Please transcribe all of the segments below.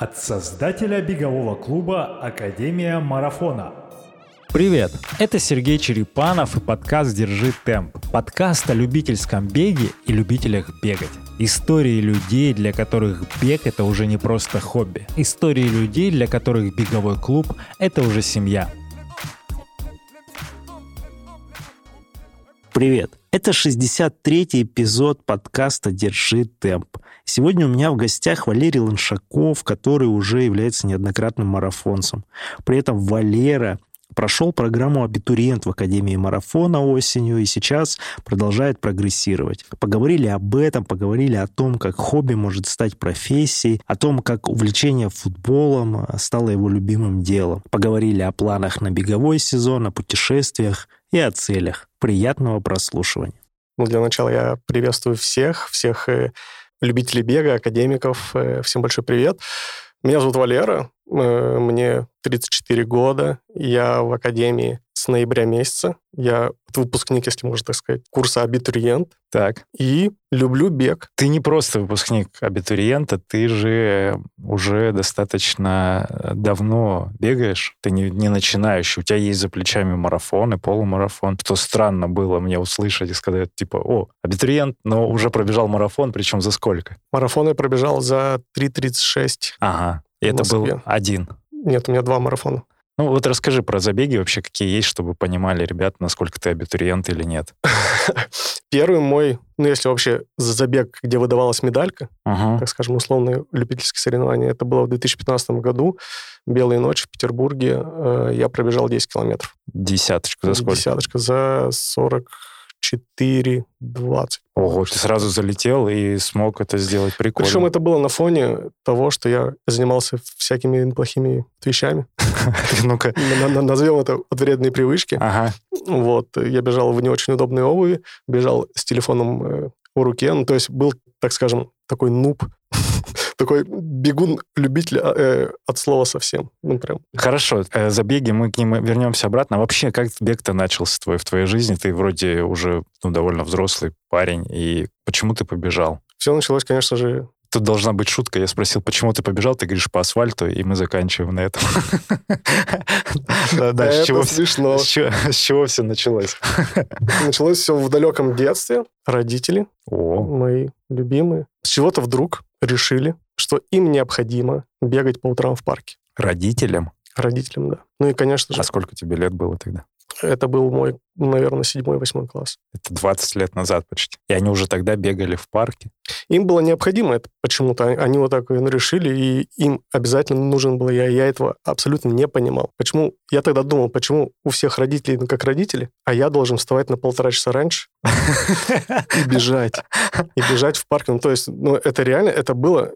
От создателя бегового клуба «Академия марафона». Привет! Это Сергей Черепанов и подкаст «Держи темп». Подкаст о любительском беге и любителях бегать. Истории людей, для которых бег — это уже не просто хобби. Истории людей, для которых беговой клуб — это уже семья. Привет! Это 63-й эпизод подкаста «Держи темп». Сегодня у меня в гостях Валерий Ланшаков, который уже является неоднократным марафонцем. При этом Валера прошел программу «Абитуриент» в Академии марафона осенью и сейчас продолжает прогрессировать. Поговорили об этом, поговорили о том, как хобби может стать профессией, о том, как увлечение футболом стало его любимым делом. Поговорили о планах на беговой сезон, о путешествиях и о целях. Приятного прослушивания. Ну, для начала я приветствую всех, всех э, любителей бега, академиков. Э, всем большой привет. Меня зовут Валера, мне 34 года, я в академии с ноября месяца. Я выпускник, если можно так сказать, курса абитуриент. Так. И люблю бег. Ты не просто выпускник абитуриента, ты же уже достаточно давно бегаешь. Ты не, не начинающий. У тебя есть за плечами марафон и полумарафон. Что странно было мне услышать и сказать, типа, о, абитуриент, но уже пробежал марафон, причем за сколько? Марафон я пробежал за 3.36. Ага. И это был один. Нет, у меня два марафона. Ну вот расскажи про забеги вообще, какие есть, чтобы понимали ребят, насколько ты абитуриент или нет. Первый мой, ну если вообще за забег, где выдавалась медалька, uh-huh. так скажем, условные любительские соревнования, это было в 2015 году. Белые ночи в Петербурге. Э, я пробежал 10 километров. Десяточку за сколько? Десяточка за 40 4, 20. Ого, ты сразу залетел и смог это сделать прикольно. Причем это было на фоне того, что я занимался всякими неплохими вещами. Ну-ка. Назовем это вредные привычки. Ага. Вот. Я бежал в не очень удобной обуви, бежал с телефоном э, в руке. Ну, то есть был, так скажем, такой нуб такой бегун-любитель а, э, от слова совсем. Ну, прям. Хорошо, э, забеги, мы к ним вернемся обратно. Вообще, как бег-то начался твой, в твоей жизни? Ты вроде уже ну, довольно взрослый парень, и почему ты побежал? Все началось, конечно же, Тут должна быть шутка. Я спросил, почему ты побежал? Ты говоришь, по асфальту, и мы заканчиваем на этом. Да, с чего смешно. С чего все началось? Началось все в далеком детстве. Родители, мои любимые, с чего-то вдруг решили, что им необходимо бегать по утрам в парке. Родителям? Родителям, да. Ну и, конечно же... А сколько тебе лет было тогда? Это был мой, наверное, седьмой-восьмой класс. Это 20 лет назад почти. И они уже тогда бегали в парке? Им было необходимо это почему-то. Они вот так решили, и им обязательно нужен был я. Я этого абсолютно не понимал. Почему? Я тогда думал, почему у всех родителей, ну, как родители, а я должен вставать на полтора часа раньше и бежать. И бежать в парк. Ну, то есть, ну, это реально, это было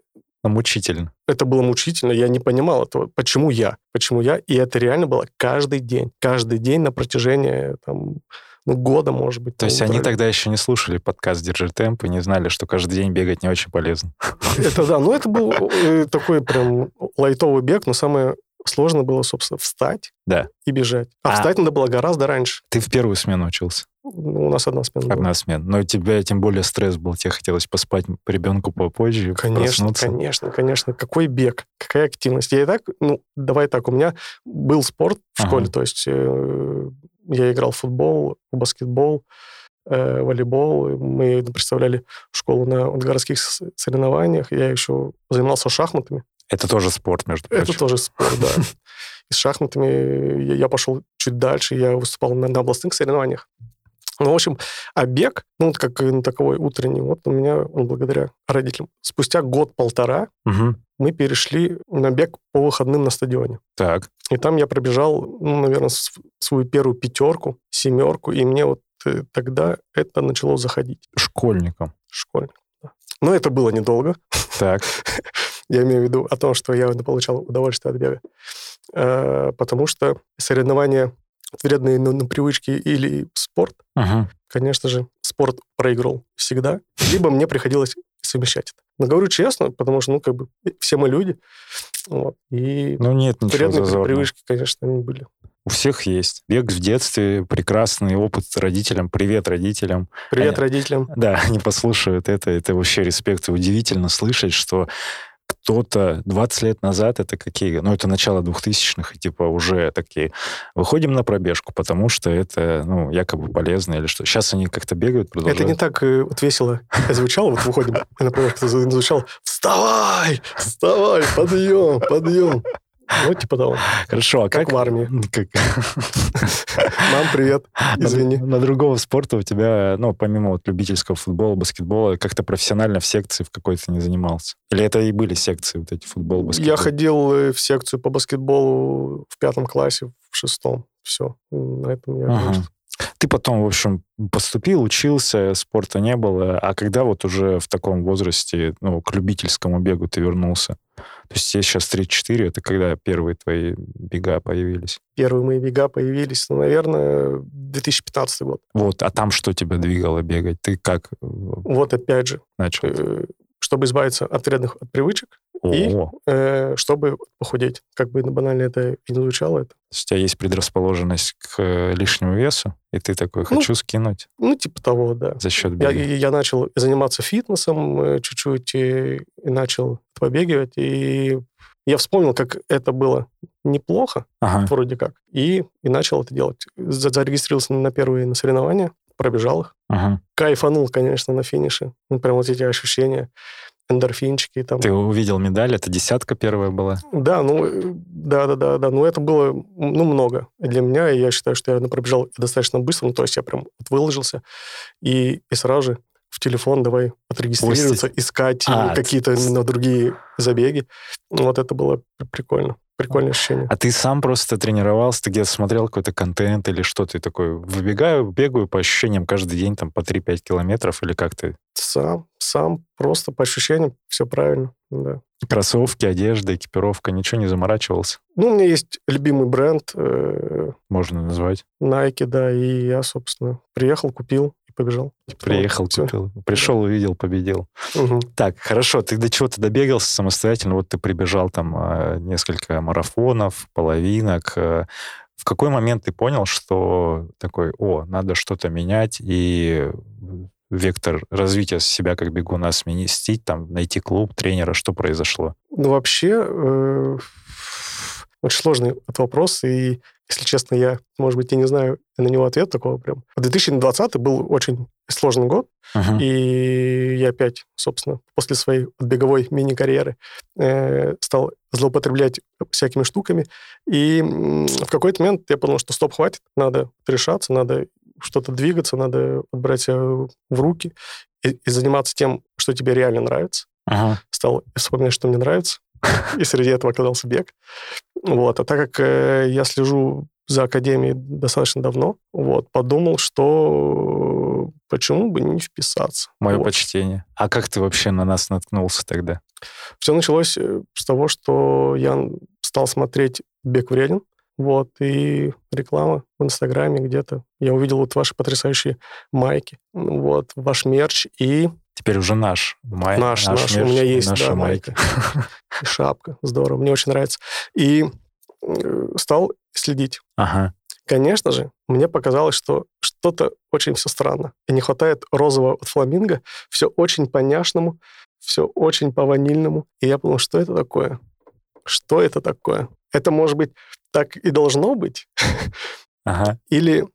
мучительно. Это было мучительно, я не понимал этого. Почему я? Почему я? И это реально было каждый день. Каждый день на протяжении там, ну, года, может быть. То есть они тогда еще не слушали подкаст «Держи темп» и не знали, что каждый день бегать не очень полезно. Это да, ну это был э, такой прям лайтовый бег, но самое сложно было, собственно, встать да. и бежать. А, а встать надо было гораздо раньше. Ты в первую смену учился? Ну, у нас одна смена Одна была. смена. Но у тебя тем более стресс был. Тебе хотелось поспать ребенку попозже, Конечно, проснуться. конечно, конечно. Какой бег, какая активность. Я и так, ну, давай так, у меня был спорт в ага. школе, то есть э, я играл в футбол, в баскетбол, э, волейбол. Мы представляли школу на городских соревнованиях. Я еще занимался шахматами. Это тоже спорт, между прочим. Это тоже спорт, да. И с шахматами я, пошел чуть дальше, я выступал на, на областных соревнованиях. Ну, в общем, а бег, ну, вот как ну, таковой утренний, вот у меня он благодаря родителям. Спустя год-полтора угу. мы перешли на бег по выходным на стадионе. Так. И там я пробежал, ну, наверное, свою первую пятерку, семерку, и мне вот э, тогда это начало заходить. Школьником. Школьником, да. Но это было недолго. Так. Я имею в виду о том, что я получал удовольствие от бега. Э, потому что соревнования вредные ну, ну, привычки или спорт, конечно же, спорт проиграл всегда. Либо мне приходилось совмещать это. Но говорю честно, потому что, ну, как бы, все мы люди. Вот, и ну, нет вредные зазорного. привычки, конечно, они были. У всех есть. Бег в детстве, прекрасный опыт родителям. Привет родителям. Привет они, родителям. Да, они послушают это. Это вообще респект. И удивительно слышать, что что-то 20 лет назад, это какие? Ну, это начало 2000-х, и типа уже такие, выходим на пробежку, потому что это, ну, якобы полезно или что. Сейчас они как-то бегают, продолжают. Это не так э, вот весело звучало, вот выходим на пробежку, звучало «Вставай! Вставай! Подъем! Подъем!» Вот типа того. Хорошо, а Как как... в армии. как- Мам, привет. Извини. На, на другого спорта у тебя, ну, помимо вот любительского футбола, баскетбола, как-то профессионально в секции в какой-то не занимался? Или это и были секции вот эти, футбол, баскетбол? Я ходил э, в секцию по баскетболу в пятом классе, в шестом. Все. На этом я, Ага. Ты потом, в общем, поступил, учился, спорта не было. А когда вот уже в таком возрасте, ну, к любительскому бегу ты вернулся? То есть тебе сейчас 34, это когда первые твои бега появились? Первые мои бега появились, ну, наверное, 2015 год. Вот, а там что тебя двигало бегать? Ты как э, Вот опять же, начал? э, чтобы избавиться от вредных от привычек, и- э, чтобы похудеть. Как бы банально это и не звучало, это. то есть у тебя есть предрасположенность к э, лишнему весу, и ты такой, хочу скинуть Ну, типа того, да. за счет Я, бега. я начал заниматься фитнесом э, чуть-чуть и, и начал побегивать, и я вспомнил, как это было неплохо, Ага. вроде как, и, и начал это делать. За- Зарегистрировался на первые на соревнования, пробежал их. ага. Кайфанул, конечно, на финише. Ну, прям вот эти ощущения, эндорфинчики там. Ты увидел медаль, это десятка первая была? Да, ну, э, да, да, да, да. Ну, это было, ну, много для меня, и я считаю, что я ну, пробежал достаточно быстро, ну, то есть я прям вот выложился, и, и сразу же в телефон давай отрегистрироваться, искать А, какие-то на другие забеги. Вот это было при- прикольно. Прикольное ощущение. А ты сам просто тренировался, ты где-то смотрел какой-то контент или что ты такой? Выбегаю, бегаю по ощущениям каждый день там по 3-5 километров или как ты? Сам, сам, просто по ощущениям все правильно, да. Кроссовки, одежда, экипировка, ничего не заморачивался? Ну, у меня есть любимый бренд э, Можно назвать. Nike, да, и я, собственно, приехал, купил побежал. Типа. Приехал, купил. Пришел, увидел, победил. Мгм. Так, хорошо, ты до чего-то добегался самостоятельно, вот ты прибежал там э, несколько марафонов, половинок. э, В какой момент ты понял, что такой, о, надо что-то менять, и вектор развития себя как бегуна сместить, там, найти клуб, тренера, что произошло? Ну, вообще, э, очень сложный этот вопрос, и, если честно, я, может быть, я не знаю на него ответ такого прям. 2020 был очень сложный год, Мгм. и я опять, собственно, после своей беговой мини-карьеры э, стал злоупотреблять всякими штуками, и в какой-то момент я подумал, что стоп, хватит, надо решаться, надо что-то двигаться, надо брать в руки и, и заниматься тем, что тебе реально нравится Ага. стал вспоминать, что мне нравится, и среди этого оказался бег. Вот. А так как э, я слежу за Академией достаточно давно, вот, подумал, что почему бы не вписаться. Мое Вот. почтение. А как ты вообще на нас наткнулся тогда? Все началось э, с того, что я стал смотреть «Бег вреден», вот, и реклама в Инстаграме где-то. Я увидел вот ваши потрясающие майки, вот, ваш мерч, и Теперь уже наш. Май, Наш, наш. У мерч, меня есть, наши да, майки. и шапка. Здорово, мне очень нравится. И э, стал следить. Ага. Конечно же, мне показалось, что что-то очень все странно. И не хватает розового от фламинго. Все очень по-няшному, все очень по-ванильному. И я подумал, что это такое? Что это такое? Это, может быть, так и должно быть? Ага. Или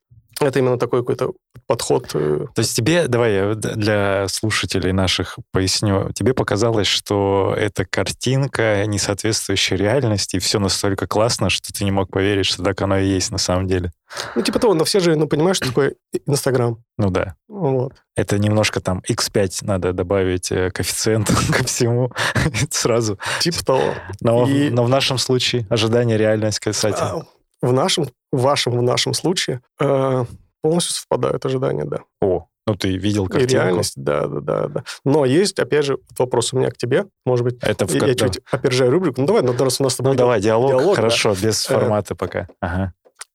это именно такой какой-то подход? э, То есть тебе, давай я д- для слушателей наших поясню, тебе показалось, что эта картинка, не соответствующая реальности, и все настолько классно, что ты не мог поверить, что так оно и есть на самом деле. Ну, типа того, но все же, ну, понимаешь, что такое Инстаграм? Ну да. Вот. Это немножко там x5 надо добавить э, коэффициент ко всему сразу. Типа того. Но, И- но в нашем случае ожидание реальность, кстати. А, В нашем, в вашем, в нашем случае э, полностью совпадают ожидания, да. О, ну ты видел И картинку. реальность, да, да, да, да. Но есть, опять же, вопрос у меня к тебе. Может быть, Это в я, я чуть опережаю рубрику. Ну, давай, ну, раз у нас Ну давай, диалог, диалог, да. хорошо, без Э, формата пока. Ага,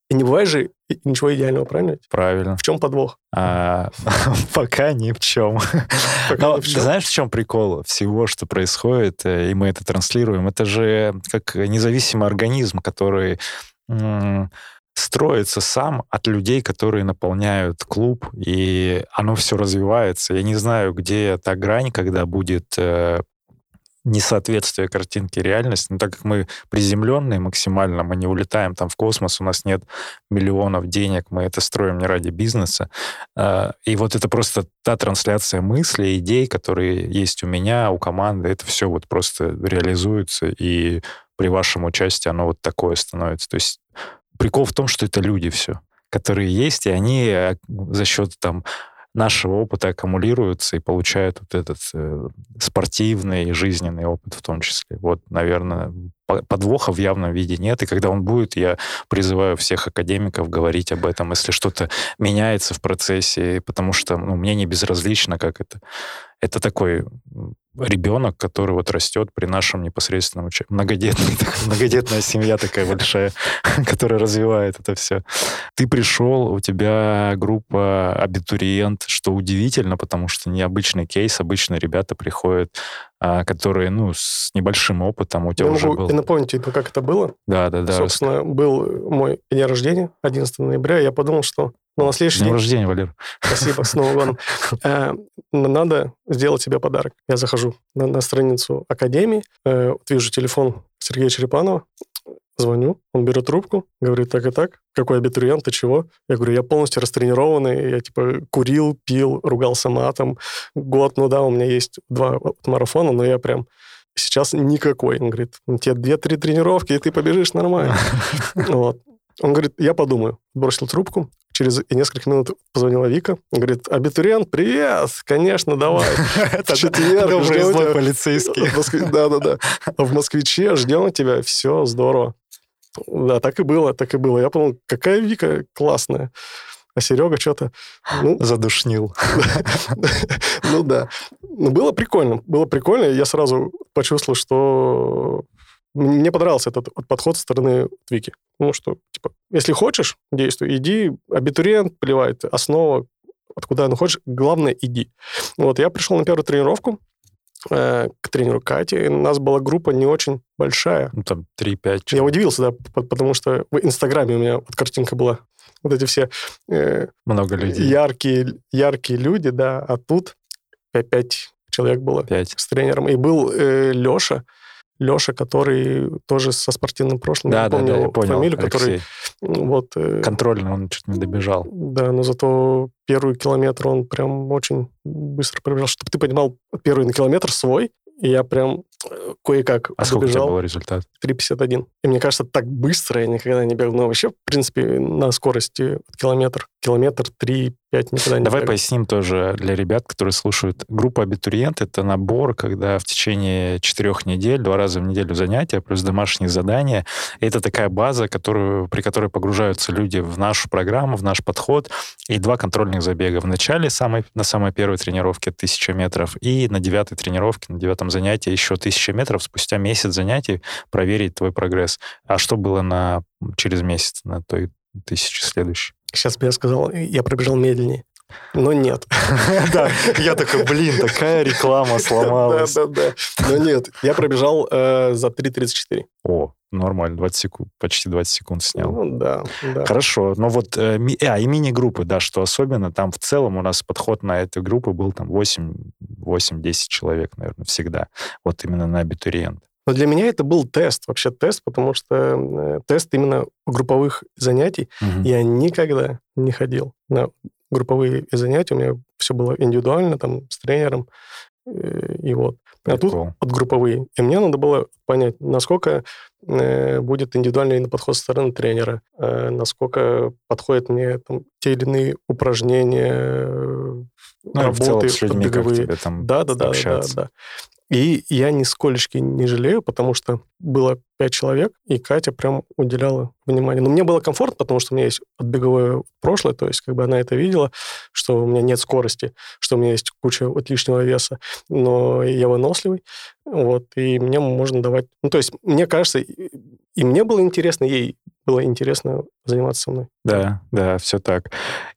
И не бывает же и- ничего идеального, правильно? правильно. В чем подвох? А, пока ни в чем. Но знаешь, в чем прикол всего, что происходит, э, и мы это транслируем? Это же как независимый организм, который строится сам от людей, которые наполняют клуб, и оно все развивается. Я не знаю, где та грань, когда будет э, несоответствие картинки реальности. Но так как мы приземленные максимально, мы не улетаем там в космос, у нас нет миллионов денег, мы это строим не ради бизнеса. А, и вот это просто та трансляция мыслей, идей, которые есть у меня, у команды, это все вот просто реализуется, и при вашем участии оно вот такое становится. То есть прикол в том, что это люди все, которые есть, и они э, за счет там нашего опыта аккумулируются и получают вот этот э, спортивный и жизненный опыт в том числе. Вот, наверное, подвоха в явном виде нет. И когда он будет, я призываю всех академиков говорить об этом, если что-то меняется в процессе, потому что ну, мне не безразлично, как это. Это такой ребенок, который вот растет при нашем непосредственном участии. Многодетная, многодетная семья такая большая, которая развивает это все. Ты пришел, у тебя группа абитуриент, что удивительно, потому что необычный кейс. Обычно ребята приходят, которые, ну, с небольшим опытом. У тебя я уже могу был... напомнить, типа, как это было. Да, да, да. Собственно, был мой день рождения, 11 ноября, я подумал, что ну, на следующий день... день... рождения, Валер. Спасибо, с Новым годом. Э, надо сделать себе подарок. Я захожу на, на страницу Академии, э, вижу телефон Сергея Черепанова, звоню, он берет трубку, говорит так и так, какой абитуриент, ты чего? Я говорю, я полностью растренированный, я типа курил, пил, ругался матом. Год, ну да, у меня есть два марафона, но я прям сейчас никакой. Он говорит, у тебя две-три тренировки, и ты побежишь нормально. Вот. Он говорит, я подумаю. Бросил трубку. Через несколько минут позвонила Вика. Говорит, абитуриент, привет! Конечно, давай. Это четверг ждем полицейский. Да-да-да. В «Москвиче» ждем тебя. Все здорово. Да, так и было, так и было. Я подумал, какая Вика классная. А Серега что-то... Ну, Задушнил. Ну да. Ну, было прикольно. Было прикольно. Я сразу почувствовал, что мне понравился этот подход со стороны Вики. Ну, что, типа, если хочешь, действуй, иди, абитуриент, плевает, основа, откуда она хочешь, главное, иди. Вот, я пришел на первую тренировку, э, к тренеру Кате. У нас была группа не очень большая. Ну, там 3-5 Я удивился, да, потому что в Инстаграме у меня вот картинка была. Вот эти все э, Много людей. Яркие, яркие люди, да, а тут 5 человек было 5. с тренером. И был э, Леша, Леша, который тоже со спортивным прошлым, да, я да, помню да, я понял, фамилию, Алексей. который вот... э, Контрольный, он чуть не добежал. Да, но зато первый километр он прям очень быстро пробежал. Чтобы ты понимал, первый километр свой, и я прям кое-как А сколько у тебя был результат? 3.51. И мне кажется, так быстро я никогда не бегал. Но вообще, в принципе, на скорости километр, километр 3-5 никогда не Давай бегал. поясним тоже для ребят, которые слушают. Группа абитуриент — это набор, когда в течение четырех недель, два раза в неделю занятия, плюс домашние задания. И это такая база, которую, при которой погружаются люди в нашу программу, в наш подход. И два контрольных забега. В начале, самой, на самой первой тренировке 1000 метров, и на девятой тренировке, на девятом занятии еще 1000 метров. Спустя месяц занятий проверить твой прогресс. А что было на, через месяц на той тысяче следующей? Сейчас бы я сказал, я пробежал медленнее. Но нет. Да, я такой, блин, такая реклама сломалась. Да, да, да. Но нет, я пробежал э, за 3.34. О, нормально, 20 секунд, почти 20 секунд снял. Ну, да, да. Хорошо, но вот, э, ми- а, и мини-группы, да, что особенно, там в целом у нас подход на эту группу был там 8 8-10 человек, наверное, всегда. Вот именно на абитуриент. Но для меня это был тест, вообще тест, потому что э, тест именно групповых занятий. Мгм. Я никогда не ходил на групповые занятия. У меня все было индивидуально, там, с тренером. э, И вот. А тут Прикол. от групповые. И мне надо было понять, насколько э, будет индивидуальный подход со стороны тренера, э, насколько подходят мне там, те или иные упражнения, Ну, и в целом работы с людьми, как беговые. тебе там Да, да, да, да, да. И я нисколечки не жалею, потому что было пять человек, и Катя прям уделяла внимание. Но мне было комфортно, потому что у меня есть отбеговое прошлое, то есть как бы она это видела, что у меня нет скорости, что у меня есть куча вот лишнего веса, но я выносливый, вот, и мне можно давать... Ну, то есть мне кажется, и мне было интересно, ей было интересно заниматься со мной. Да, да, все так.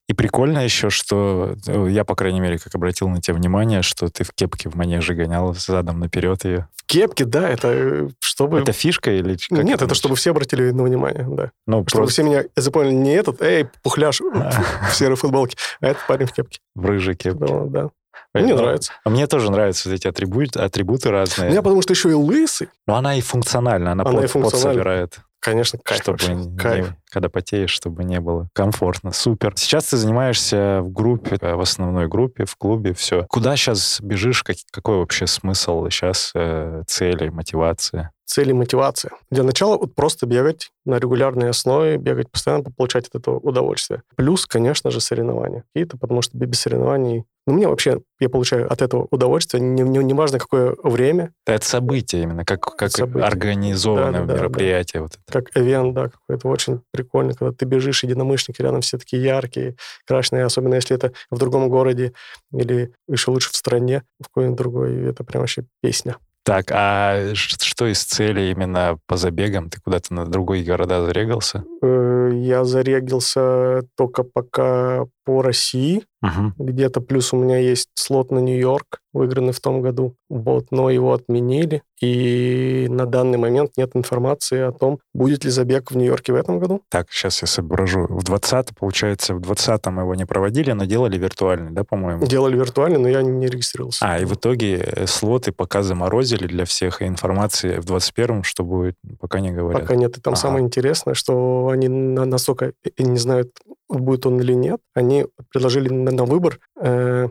И прикольно еще, что э, я, по крайней мере, как обратил на тебя внимание, что ты в кепке в манеже гонял задом наперед ее. В кепке, да, это э, чтобы... Это фишка или как Нет, это называется? чтобы все обратили на внимание, да. Ну, Чтобы просто все меня запомнили не этот, эй, пухляш в серой футболке, а этот парень в кепке. в рыжей кепке. Да, да. Мне Ну, нравится. А мне тоже нравятся вот эти атрибуты, атрибуты разные. Ну, Я потому что еще и лысый. Но она и функциональна, она, Она пот, и функциональна. собирает. Конечно, кайф чтобы вообще. не- Кайф. когда потеешь, чтобы не было комфортно. Супер. Сейчас ты занимаешься в группе, э, в основной группе, в клубе, все. Куда сейчас бежишь? Как- какой вообще смысл сейчас, э, цели, мотивация? Цели мотивация. Для начала вот просто бегать на регулярной основе, бегать постоянно, получать от этого удовольствие. Плюс, конечно же, соревнования какие-то, потому что без соревнований... Ну, мне вообще, я получаю от этого удовольствие, не, не, не важно, какое время, Да, Это событие именно, как, как Событие. организованное Да-да-да, мероприятие. Вот это. как эвент, да, какое-то очень прикольно, когда ты бежишь, единомышленники рядом все такие яркие, красные, особенно если это в другом городе или еще лучше в стране, в какой-нибудь другой, это прям вообще песня. Так, а что из целей именно по забегам? Ты куда-то на другие города зарегался? Э, Я зарегился только пока по России, Мгм. где-то плюс у меня есть слот на Нью-Йорк, выигранный в том году, вот, но его отменили, и на данный момент нет информации о том, будет ли забег в Нью-Йорке в этом году. Так, сейчас я соображу. В 20 получается, в 20-м его не проводили, но делали виртуальный, да, по-моему? Делали виртуально, но я не регистрировался. А, и в итоге э, слоты пока заморозили для всех, и информации в 21-м, что будет, пока не говорят. Пока нет. И там Ага. самое интересное, что они на- настолько и не знают, будет он или нет, они предложили на, на выбор э,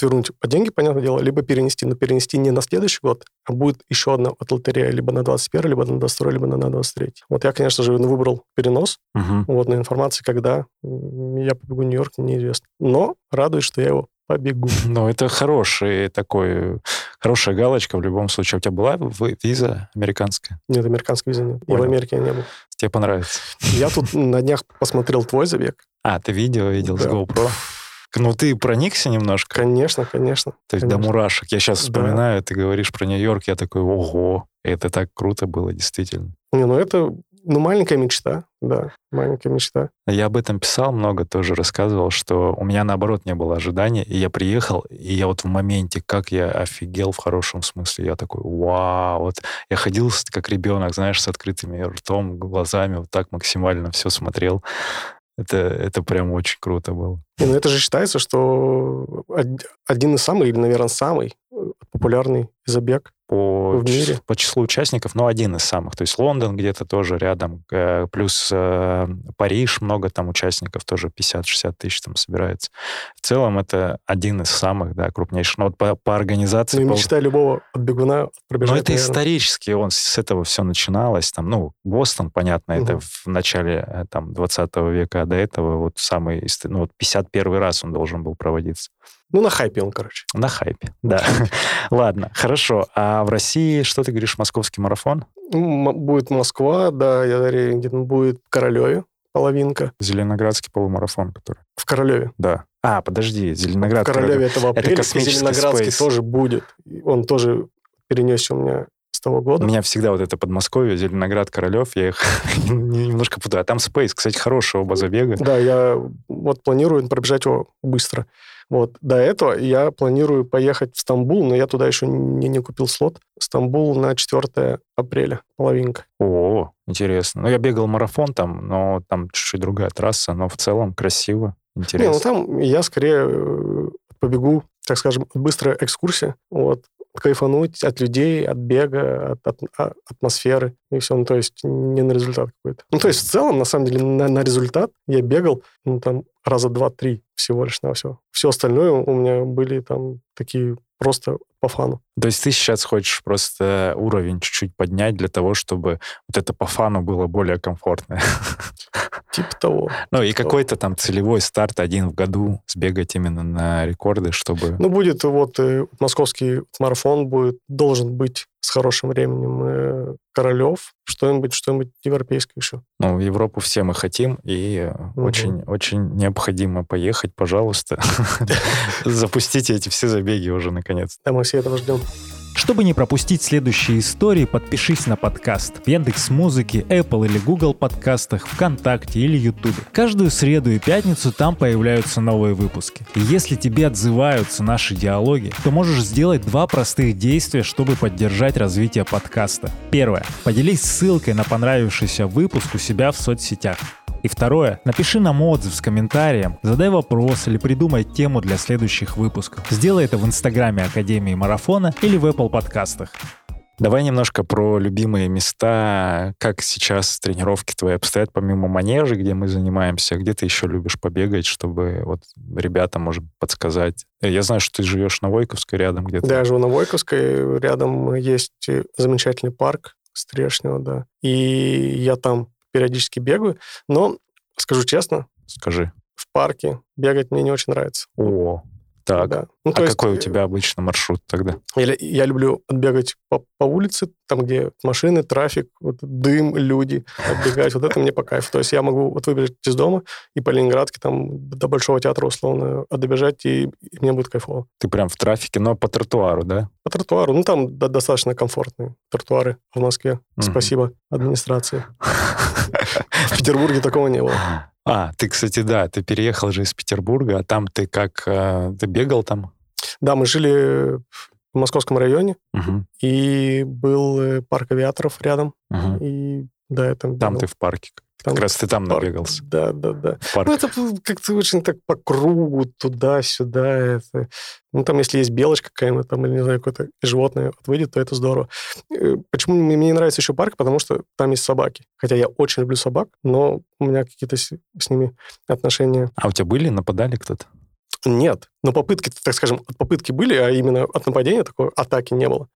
вернуть по деньги, понятное дело, либо перенести, но перенести не на следующий год, а будет еще одна от лотерея либо на 21 либо на 22 либо на 23 Вот я, конечно же, выбрал перенос, Мгм. вот, но информации, когда я побегу в Нью-Йорк, неизвестно. Но радует, что я его побегу. Ну, это хороший такой, хорошая галочка в любом случае. У тебя была в- виза американская? Нет, американской визы нет. И в Понял. Америке я не был. Тебе понравится? Я тут на днях посмотрел твой забег. А, ты видео видел с Да. GoPro? Ну, ты проникся немножко? Конечно, конечно. То есть до конечно. мурашек. Я сейчас Да. вспоминаю, ты говоришь про Нью-Йорк, я такой, ого, это так круто было, действительно. Не, ну это ну, маленькая мечта, да, маленькая мечта. Я об этом писал много, тоже рассказывал, что у меня, наоборот, не было ожидания, и я приехал, и я вот в моменте, как я офигел в хорошем смысле, я такой, вау, вот я ходил как ребенок, знаешь, с открытыми ртом, глазами, вот так максимально все смотрел. Это, это прям очень круто было. Не, ну это же считается, что од- один из самых, или, наверное, самый э, популярный забег. По, В мире? чис- по числу участников, но один из самых. То есть Лондон где-то тоже рядом, э, плюс э, Париж, много там участников, тоже 50-60 тысяч там собирается. В целом это один из самых, да, крупнейших. Но вот по, по организации... Ну, по- мечта любого бегуна Но пробежать, это наверное. исторически, он с этого все начиналось. Там, ну, Бостон, понятно, это Мгм. в начале э, там, 20 века, а до этого вот самый, ну, вот 51 раз он должен был проводиться. Ну, на хайпе он, короче. На хайпе, да. Ладно, хорошо. А в России, что ты говоришь, московский марафон? Ну, будет Москва, да, я говорю, будет в Королеве половинка. Зеленоградский полумарафон, который... В Королеве. Да. А, подожди, Зеленоград... в Королеве это в апреле. космический Зеленоградский спейс. тоже будет. Он тоже перенесся у меня с того У года. меня всегда вот это Подмосковье, Зеленоград, Королев, я их немножко путаю. А там Спейс, кстати, хороший оба забега. Да, я вот планирую пробежать его быстро. Вот. До этого я планирую поехать в Стамбул, но я туда еще не, не купил слот. Стамбул на 4 апреля, половинка. О, интересно. Ну, я бегал марафон там, но там чуть-чуть другая трасса, но в целом красиво, Не, интересно. ну там я скорее э, побегу, так скажем, быстрая экскурсия. Вот. Кайфануть от людей, от бега, от, от- а- атмосферы и все. Ну, то есть не на результат какой-то. Ну, то есть в целом, на самом деле, на, на результат я бегал, ну, там, раза два-три всего лишь на все. Все остальное у меня были там такие просто по фану. То есть ты сейчас хочешь просто уровень чуть-чуть поднять для того, чтобы вот это по фану было более комфортно. Типа того. Ну и какой-то там целевой старт один в году сбегать именно на рекорды, чтобы... Ну, будет вот э, московский марафон будет, должен быть с хорошим временем э, Королев, что-нибудь, что-нибудь европейское еще. Ну, в Европу все мы хотим, и очень, очень необходимо поехать, пожалуйста. Запустите эти все забеги уже, наконец. Да, мы все этого ждем. Чтобы не пропустить следующие истории, подпишись на подкаст в Яндекс Музыке, Apple или Google подкастах, ВКонтакте или Ютубе. Каждую среду и пятницу там появляются новые выпуски. И если тебе отзываются наши диалоги, то можешь сделать два простых действия, чтобы поддержать развитие подкаста. Первое. Поделись ссылкой на понравившийся выпуск у себя в соцсетях. И второе, напиши нам отзыв с комментарием, задай вопрос или придумай тему для следующих выпусков. Сделай это в инстаграме Академии Марафона или в Apple подкастах. Давай немножко про любимые места, как сейчас тренировки твои обстоят, помимо манежа, где мы занимаемся, где ты еще любишь побегать, чтобы вот ребята, может, подсказать. Я знаю, что ты живешь на Войковской рядом где-то. Да, я живу на Войковской, рядом есть замечательный парк Стрешнего, да, и я там периодически бегаю, но, скажу честно... Скажи. В парке бегать мне не очень нравится. О, так. Да. Ну, а есть, какой у э, тебя обычно маршрут тогда? Я, я люблю отбегать по, по улице, там, где машины, трафик, вот, дым, люди, отбегать. Вот это мне по кайфу. То есть я могу вот выбежать из дома и по Ленинградке там до Большого театра условно добежать, и, и мне будет кайфово. Ты прям в трафике, но по тротуару, да? По тротуару. Ну, там да, достаточно комфортные тротуары в Москве. Спасибо администрации. В Петербурге такого не было. А, ты, кстати, да, ты переехал же из Петербурга, а там ты как, э, ты бегал там? Да, мы жили в московском районе, угу. и был э, парк авиаторов рядом, угу. и да, я там бегал. Там ты в парке там как раз ты там парк. набегался. Да, да, да. Парк. Ну, это как-то очень так по кругу, туда-сюда. Это... Ну, там, если есть белочка какая-нибудь, там, или, не знаю, какое-то животное вот выйдет, то это здорово. Э, почему мне не нравится еще парк? Потому что там есть собаки. Хотя я очень люблю собак, но у меня какие-то с, с ними отношения... А у тебя были? Нападали кто-то? Нет. Но попытки, так скажем, от попытки были, а именно от нападения такой атаки не было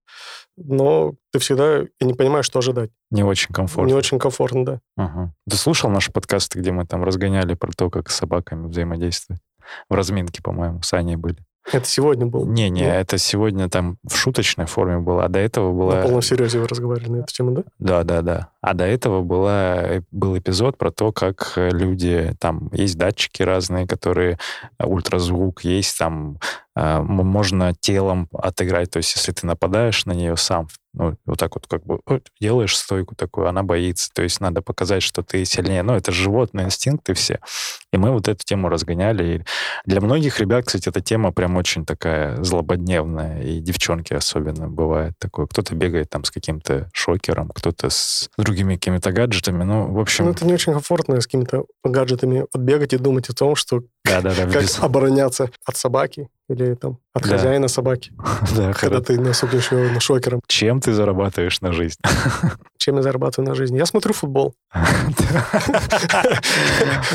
но ты всегда и не понимаешь, что ожидать. Не очень комфортно. Не очень комфортно, да. Угу. Ты слушал наши подкасты, где мы там разгоняли про то, как с собаками взаимодействовать? В разминке, по-моему, с Аней были. Это сегодня был? Не-не, Нет? это сегодня там в шуточной форме было, а до этого было... На полном серьезе вы разговаривали на эту тему, да? Да-да-да. А до этого была, э, был эпизод про то, как э, люди... Там есть датчики разные, которые... Э, ультразвук, есть там... Можно телом отыграть, то есть если ты нападаешь на нее сам, ну, вот так вот как бы делаешь стойку такую, она боится. То есть надо показать, что ты сильнее. Ну, это животные инстинкты все. И мы вот эту тему разгоняли. И для многих ребят, кстати, эта тема прям очень такая злободневная. И девчонки особенно бывает такое. Кто-то бегает там с каким-то шокером, кто-то с другими какими-то гаджетами. Ну, в общем... Ну, это не очень комфортно с какими-то гаджетами отбегать и думать о том, что да, да, да, как без... обороняться от собаки или там от да. хозяина собаки. Да, когда ты насупишь еще на шокером. Чем ты зарабатываешь на жизнь? Чем я зарабатываю на жизнь? Я смотрю футбол.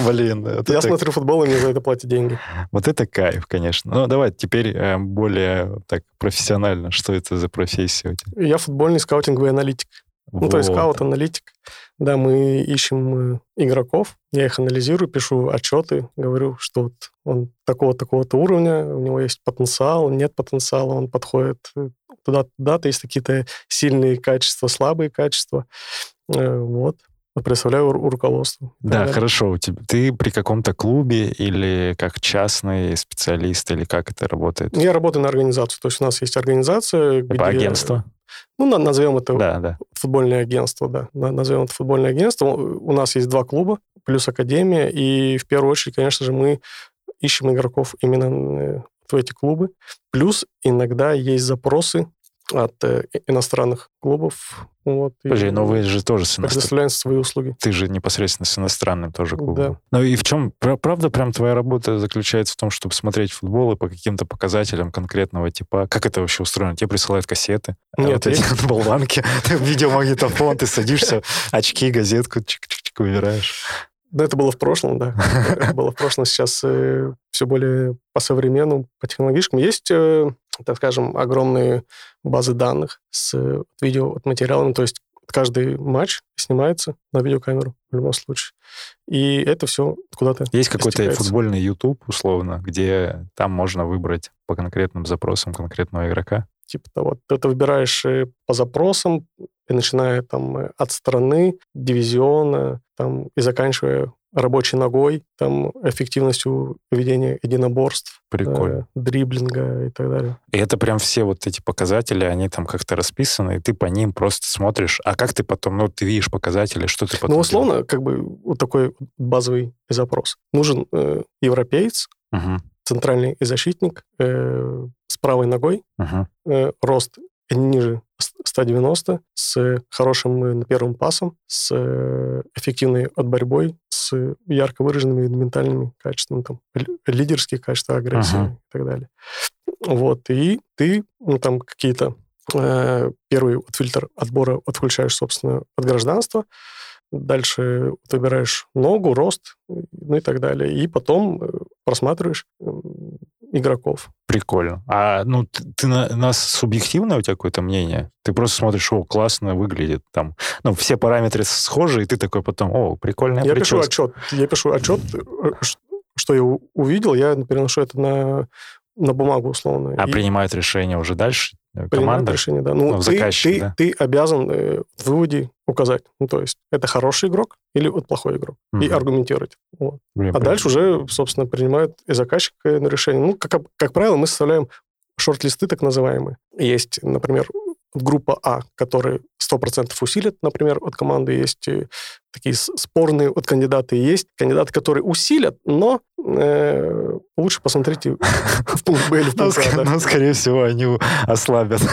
Блин. Я смотрю футбол, и мне за это платят деньги. Вот это кайф, конечно. Ну, давай теперь э, более так профессионально. Что это за профессия у тебя? Я футбольный скаутинговый аналитик. Ну, то есть скаут-аналитик. Да, мы ищем э, игроков, я их анализирую, пишу отчеты, говорю, что вот он такого-такого-то уровня, у него есть потенциал, нет потенциала, он подходит э, туда-туда-то, есть какие-то сильные качества, слабые качества. Э, вот представляю руководство. Да, да, хорошо. У тебя, ты при каком-то клубе или как частный специалист, или как это работает? Я работаю на организацию. То есть у нас есть организация, где... агентство? Ну, назовем это да, да. футбольное агентство, да. Назовем это футбольное агентство. У нас есть два клуба, плюс академия, и в первую очередь, конечно же, мы ищем игроков именно э, в эти клубы. Плюс иногда есть запросы от э, иностранных клубов. Вот, Подожди, но вы же тоже с иностранными... свои услуги. Ты же непосредственно с иностранным тоже клубом. Да. Ну и в чем, правда, прям твоя работа заключается в том, чтобы смотреть футбол и по каким-то показателям конкретного типа? Как это вообще устроено? Тебе присылают кассеты? А Нет, вот эти болванки, видеомагнитофон, ты садишься, очки, газетку, чик-чик-чик, выбираешь. Да, это было в прошлом, да. Это было в прошлом. Сейчас э, все более по-современному, по-технологическому. Есть, э, так скажем, огромные базы данных с видео материалами. То есть каждый матч снимается на видеокамеру в любом случае. И это все куда-то Есть какой-то футбольный YouTube, условно, где там можно выбрать по конкретным запросам конкретного игрока? Типа того. Ты это выбираешь э, по запросам, и начиная там э, от страны, дивизиона, там, и заканчивая рабочей ногой, там, эффективностью ведения единоборств, Прикольно. Э, дриблинга и так далее. И это прям все вот эти показатели, они там как-то расписаны, и ты по ним просто смотришь. А как ты потом, ну, ты видишь показатели, что ты потом Ну, условно, делаешь? как бы вот такой базовый запрос. Нужен э, европеец, угу. центральный защитник э, с правой ногой, угу. э, рост ниже 190, с хорошим э, первым пасом, с э, эффективной отборьбой, с ярко выраженными ментальными качествами, там, лидерские качества, агрессии uh-huh. и так далее. Вот, и ты, ну, там, какие-то э, первый вот, фильтр отбора отключаешь, собственно, от гражданства, дальше выбираешь ногу, рост, ну и так далее. И потом э, просматриваешь игроков. Прикольно. А ну ты, ты на, нас субъективное у тебя какое-то мнение? Ты просто смотришь, о, классно выглядит там. Ну, все параметры схожи, и ты такой потом, о, прикольная Я прическа. пишу отчет. Я пишу отчет, э, что я увидел, я переношу это на, на бумагу условно. А и... принимают решение уже дальше? Э, команда? решение, да. Ну, ну ты, заказчик, ты, да? ты обязан э, в выводе указать. Ну, то есть, это хороший игрок или вот плохой игрок. Угу. И аргументировать. Вот. Блин, а дальше уже, собственно, принимают и заказчик на решение. Ну, как, как правило, мы составляем шорт-листы так называемые. Есть, например, группа А, которые 100% усилят, например, от команды. Есть э, такие спорные от кандидаты. Есть кандидаты, которые усилят, но лучше посмотрите в пункт Б или в пункт А. Ну, скорее всего, они ослабят.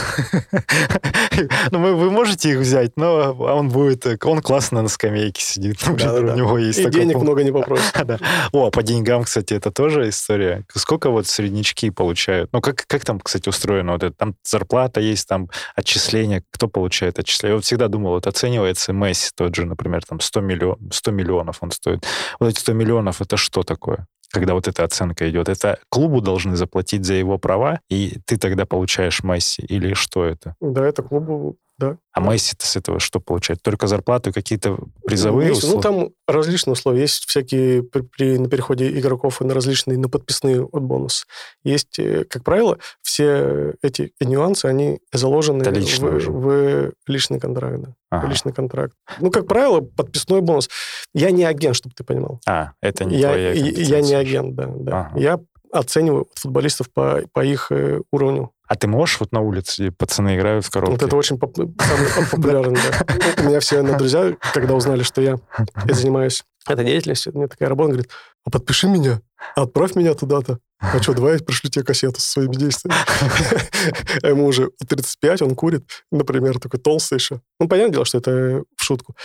Ну, вы можете их взять, но он будет... Он классно на скамейке сидит. У него есть И денег много не попросит. О, по деньгам, кстати, это тоже история. Сколько вот среднячки получают? Ну, как, как там, кстати, устроено? Вот это, там зарплата есть, там отчисления. Кто получает отчисления? Я вот всегда думал, вот оценивается Месси тот же, например, там 100, миллион, 100 миллионов он стоит. Вот эти 100 миллионов, это что такое? Когда вот эта оценка идет. Это клубу должны заплатить за его права, и ты тогда получаешь Месси, или что это? Да, это клубу да. А Месси-то с этого что получает? Только зарплату, какие-то призовые есть, условия? Ну, там различные условия. Есть всякие при, при, на переходе игроков и на различные, на подписные от бонус. Есть, э, как правило, все эти нюансы, они заложены в, в личный контракт. Да. Ага. Личный контракт. Ну, как правило, подписной бонус. Я не агент, чтобы ты понимал. А, это не я, твоя Я не агент, да. да. Ага. Я оцениваю футболистов по, по их э, уровню а ты можешь вот на улице, пацаны играют в коробке? Вот это очень поп- самый популярный, да. У меня все друзья, когда узнали, что я, я занимаюсь этой деятельностью, мне такая работа, говорит, а подпиши меня, отправь меня туда-то. А что, давай я пришлю тебе кассету со своими действиями. А ему уже 35, он курит, например, такой толстый еще. Ну, понятное дело, что это в шутку.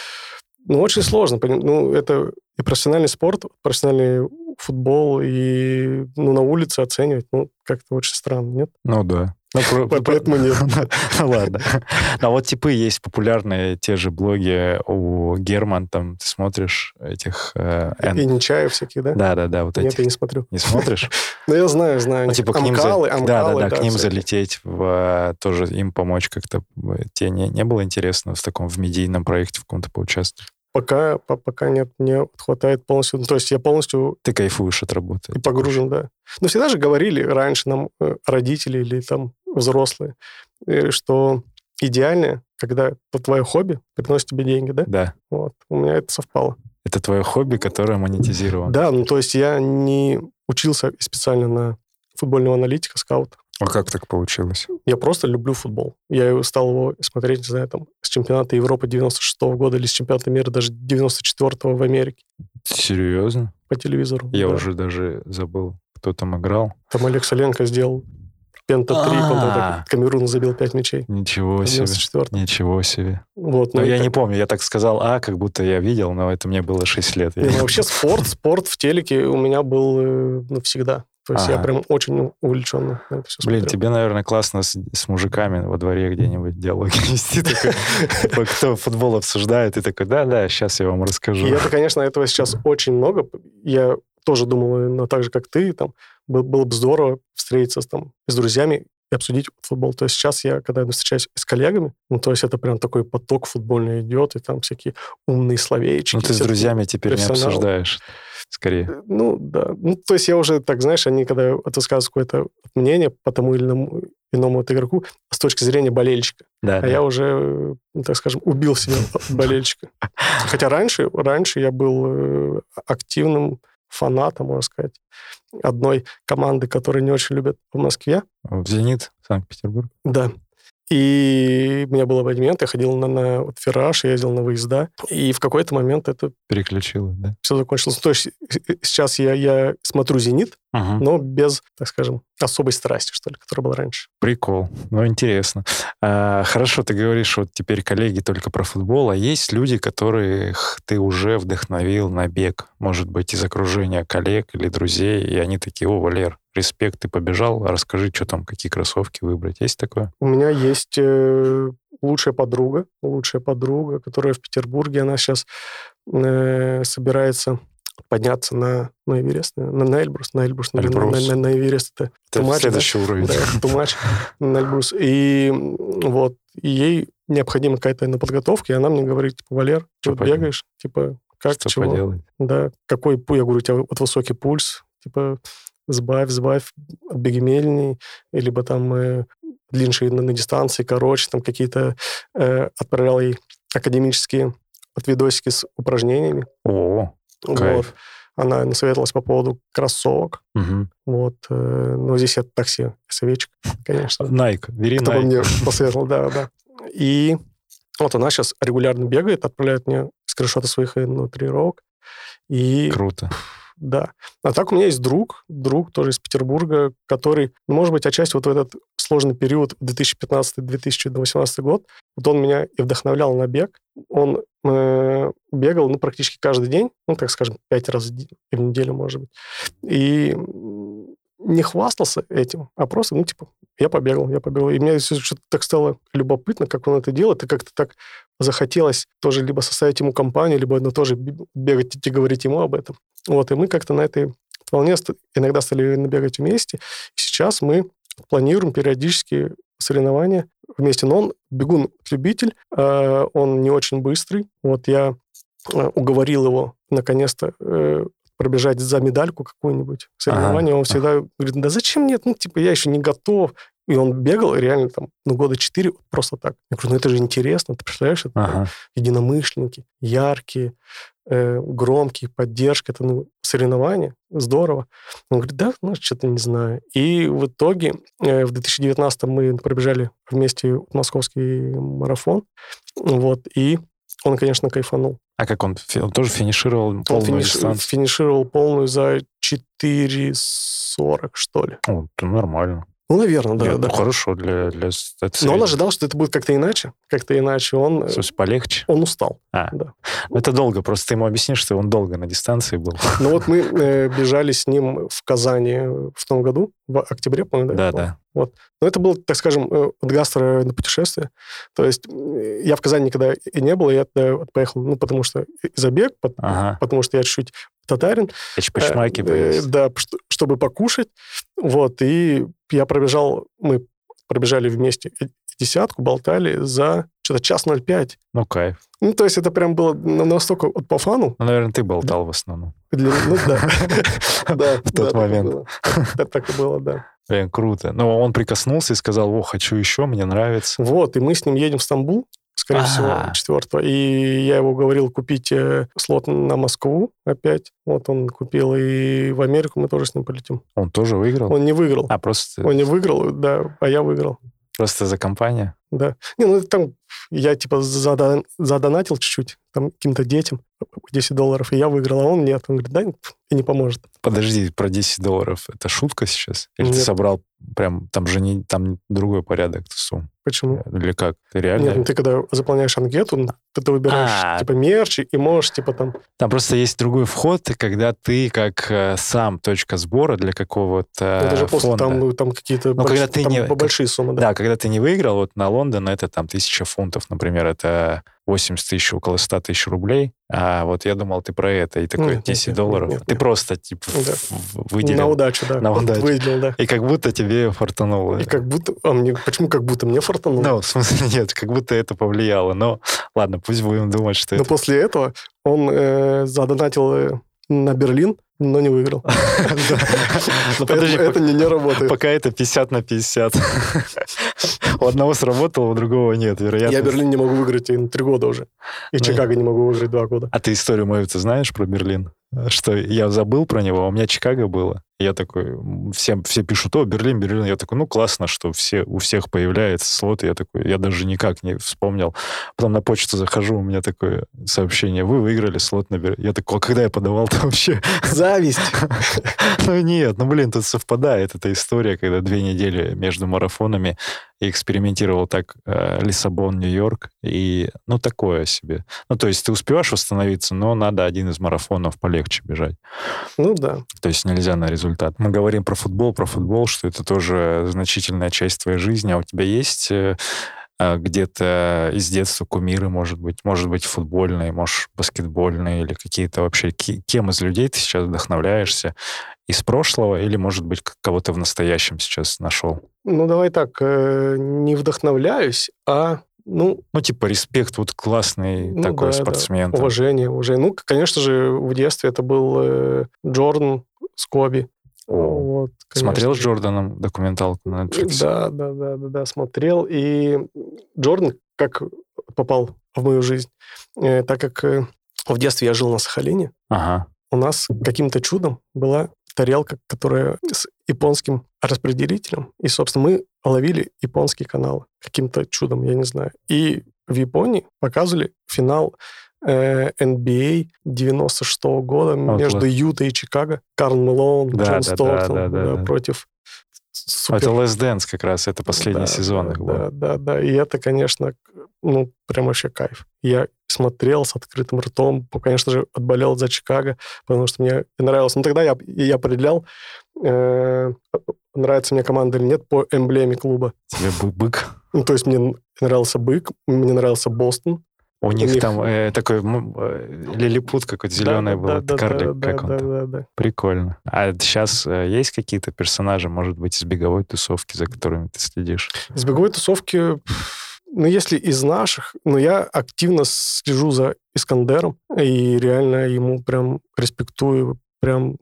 Ну, очень сложно. Ну, это и профессиональный спорт, профессиональный футбол, и ну, на улице оценивать, ну, как-то очень странно, нет? Ну, да. Ну, Поэтому нет. Ну, ладно. А вот типы есть популярные, те же блоги у Герман, там, ты смотришь этих... Э, и Нечаев всяких, да? Да-да-да, вот Нет, я не смотрю. Не смотришь? Ну, я знаю, знаю. Ну, типа, к ним... Да-да-да, к ним залететь, тоже им помочь как-то. Тебе не было интересно в таком, в медийном проекте в каком-то поучаствовать? Пока, пока нет, мне хватает полностью. Ну, то есть я полностью... Ты кайфуешь от работы. И погружен, да. Но всегда же говорили раньше нам э, родители или там взрослые, э, что идеальное, когда твое хобби приносит тебе деньги, да? Да. Вот. У меня это совпало. Это твое хобби, которое монетизировано. Да, ну то есть я не учился специально на футбольного аналитика, скаута. А как так получилось? Я просто люблю футбол. Я стал его смотреть, не знаю, там, с чемпионата Европы 96 -го года или с чемпионата мира даже 94-го в Америке. Серьезно? По телевизору. Я да. уже даже забыл, кто там играл. Там Олег Соленко сделал Пента 3, а. Камерун забил 5 мячей. Ничего себе. Ничего себе. Вот, ну, я не помню, я так сказал, а, как будто я видел, но это мне было 6 лет. Ну, вообще спорт, спорт в телеке у меня был э, ну, всегда. То есть ага. я прям очень увлеченно на это все Блин, смотрел. тебе, наверное, классно с, с мужиками во дворе где-нибудь диалоги вести. Типа, кто футбол обсуждает, и такой, да-да, сейчас я вам расскажу. И это, конечно, этого сейчас очень много. Я тоже думал, но так же, как ты, там, было бы здорово встретиться там, с друзьями и обсудить футбол. То есть сейчас я, когда я встречаюсь с коллегами, ну, то есть это прям такой поток футбольный идет, и там всякие умные словечки. Ну, ты с друзьями теперь не обсуждаешь скорее. Э, ну, да. Ну, то есть я уже так, знаешь, они, когда высказывают какое-то мнение по тому или иному, иному вот игроку с точки зрения болельщика. Да, а да. я уже, ну, так скажем, убил себя болельщика. Хотя раньше, раньше я был э, активным фанатом, можно сказать, одной команды, которую не очень любят в Москве. В «Зенит», Санкт-Петербург. Да. И у меня был абонемент, я ходил на, на вот, фираж, я ездил на выезда, и в какой-то момент это Переключило, да? все закончилось. То есть э, сейчас я, я смотрю «Зенит», Ага. но без, так скажем, особой страсти, что ли, которая была раньше. Прикол. Ну, интересно. А, хорошо, ты говоришь, вот теперь коллеги только про футбол, а есть люди, которых ты уже вдохновил на бег? Может быть, из окружения коллег или друзей, и они такие, о, Валер, респект, ты побежал, расскажи, что там, какие кроссовки выбрать. Есть такое? У меня есть э, лучшая подруга, лучшая подруга, которая в Петербурге, она сейчас э, собирается подняться на, на Эверест, на, на Эльбрус, на Эльбрус, Эльбрус. на, на, на Эверест. Это, Это too much, да? следующий уровень. Да, much на Эльбрус. И вот, и ей необходима какая-то на подготовка, и она мне говорит, типа, Валер, Что ты бегаешь? Типа, как, Что чего? поделать? Да, какой, я говорю, у тебя вот высокий пульс, типа, сбавь, сбавь, беги медленней, либо там э, длиннее на, на дистанции, короче, там какие-то э, отправлял ей академические вот видосики с упражнениями. О, Вот. Кайф. Она насоветовалась по поводу кроссовок. мгм. Вот. э, но здесь я такси, советчик, конечно. Nike, бери Кто Nike. мне посоветовал, да, да. И вот она сейчас регулярно бегает, отправляет мне скриншоты своих э, ну, тренировок. И Круто. Да. А так у меня есть друг, друг тоже из Петербурга, который, ну, может быть, отчасти вот в этот сложный период 2015-2018 год, вот он меня и вдохновлял на бег. Он э, бегал, ну, практически каждый день, ну, так скажем, пять раз в, неделю, может быть. И не хвастался этим, а просто, ну, типа, я побегал, я побегал. И мне что-то так стало любопытно, как он это делает, и как-то так захотелось тоже либо составить ему компанию, либо ну, тоже бегать и говорить ему об этом. Вот, и мы как-то на этой волне иногда стали набегать вместе. Сейчас мы планируем периодически соревнования вместе. Но он бегун-любитель, э, он не очень быстрый. Вот я э, уговорил его наконец-то э, пробежать за медальку какую-нибудь соревнование. Он всегда говорит, да зачем нет? Ну, типа, я еще не готов. И он бегал реально там, ну, года четыре просто так. Я говорю, ну, это же интересно. Ты представляешь, это Ага. единомышленники, яркие, э, громкие, поддержка, это ну, соревнования, здорово. Он говорит, да, ну, что-то не знаю. И в итоге э, в 2019 мы пробежали вместе московский марафон, вот, и он, конечно, кайфанул. А как он? Он тоже финишировал Он полную финиш- дистанцию? финишировал полную за 4.40, что ли. О, это нормально. Ну, наверное, да. Я- да. ну, хорошо для... для это Но он ожидал, что это будет как-то иначе. Как-то иначе. Он, В э, смысле, полегче? он устал. А, да. это долго. Просто ты ему объяснишь, что он долго на дистанции был. Ну вот мы э, бежали с ним в Казани в том году, в октябре, по-моему, да? Да, да. Вот. Но это было, так скажем, э, вот гастро на путешествие. То есть э, я в Казани никогда и не был, я поехал, ну, потому что и забег, Ага. потому что я чуть-чуть татарин. Эти Э, э. Да, чтобы покушать. Вот, и я пробежал, мы пробежали вместе десятку, болтали за что-то час 05. Ну, кайф. Ну, то есть это прям было на- настолько вот по фану, Ну, наверное, ты болтал в основном. Для- Ну да. Да, В тот да, момент. Так- и было, да. Блин, круто. Ну, он прикоснулся и сказал, о, хочу еще, мне нравится. Вот, и мы с ним едем в Стамбул, скорее А. всего, 4 И я его говорил купить э, слот на Москву опять. Вот он купил, и в Америку мы тоже с ним полетим. Он тоже выиграл? Он не выиграл. А, просто, Он не выиграл, да, а я выиграл. просто за компанию? Да. Не, ну там я типа зада- задонатил чуть-чуть, там каким-то детям 10 долларов, и я выиграл, а он нет. Он говорит, да, и не поможет. Подожди, про 10 долларов. Это шутка сейчас? Или ты Нет. собрал прям, там же не, там другой порядок сумм? Почему? Или как? Ты реально? Нет, ну ты когда заполняешь анкету, ну, ты, ты выбираешь А. типа мерч и можешь типа там... Там просто есть другой вход, когда ты как э, сам точка сбора для какого-то ну, это же после там, ну, там какие-то Ну, больш- когда ты там не- большие суммы, да. Да, когда ты не выиграл, вот на Лондон это там тысяча фунтов, например, это 80 тысяч, около 100 тысяч рублей. А вот я думал, ты про это, и такой Нет, 10 нет, долларов. нет, нет, ты нет. просто, типа, Да. выделил. На удачу, да. На удачу. Выделил, да. И как будто тебе фартануло. И как будто... А мне, почему как будто? Мне фартануло. Ну, в смысле, нет, как будто это повлияло. Но ладно, пусть будем думать, что Но это... после этого он э, задонатил э, на Берлин, но не выиграл. Ну, это не, работает. пока это 50 на 50. У одного сработало, у другого нет, вероятно. Я Берлин не могу выиграть три года уже. И Ну, Чикаго не могу выиграть два года. А ты историю мою ты знаешь про Берлин? Что я забыл про него, а у меня Чикаго было. Я такой, всем, все пишут, о, Берлин, Берлин. Я такой, ну, классно, что все, у всех появляется слот. Я такой, я даже никак не вспомнил. Потом на почту захожу, у меня такое сообщение, вы выиграли слот на Берлин. Я такой, а когда я подавал-то вообще? Зависть. Ну нет, ну блин, тут совпадает эта история, когда две недели между марафонами и экспериментировал так э, Лиссабон, Нью-Йорк, и ну такое себе. Ну то есть ты успеваешь восстановиться, но надо один из марафонов полегче бежать. Ну да. То есть нельзя на результат. Мы говорим про футбол, про футбол, что это тоже значительная часть твоей жизни, а у тебя есть э, где-то из детства кумиры, может быть, может быть, футбольные, может, баскетбольные или какие-то вообще... Кем из людей ты сейчас вдохновляешься? Из прошлого или, может быть, кого-то в настоящем сейчас нашел? Ну давай так, э, не вдохновляюсь, а ну, Ну, типа, респект, вот классный Ну такой да, да. спортсмен. там. уважение, уважение. Ну, конечно же, в детстве это был э, Джордан Скоби. О. Вот, Смотрел с. Джорданом документалку на Netflix? Да, да, да, да, да, смотрел. И Джордан как попал в мою жизнь, Э, так как э, в детстве я жил на Сахалине, Ага. у нас каким-то чудом была тарелка, которая с японским распределителем. И, собственно, мы ловили японские каналы каким-то чудом, я не знаю. И в Японии показывали финал NBA 96 года Вот между вот. Ютой и Чикаго. Карл Мелоун, Да, Джон да, Стоктон да, да, да, да. против А Это супер Last Dance как раз, это последний да, сезон да, их был. Да, да, да. И это, конечно, ну, прям вообще кайф. Я смотрел с открытым ртом, конечно же, отболел за Чикаго, потому что мне нравилось. Ну, тогда я, я определял, э, нравится мне команда или нет по эмблеме клуба. Тебе бы- бык. Ну, то есть мне нравился Бык, мне нравился Бостон. У них них- там э, такой э, лилипут какой-то зеленый Да, был, да, да, карлик да, как да, он там. да, да. Прикольно. А сейчас есть какие-то персонажи, может быть, из беговой тусовки, за которыми ты следишь? Из беговой тусовки, ну, если из наших, ну, я активно слежу за Искандером, и реально ему прям респектую, прям,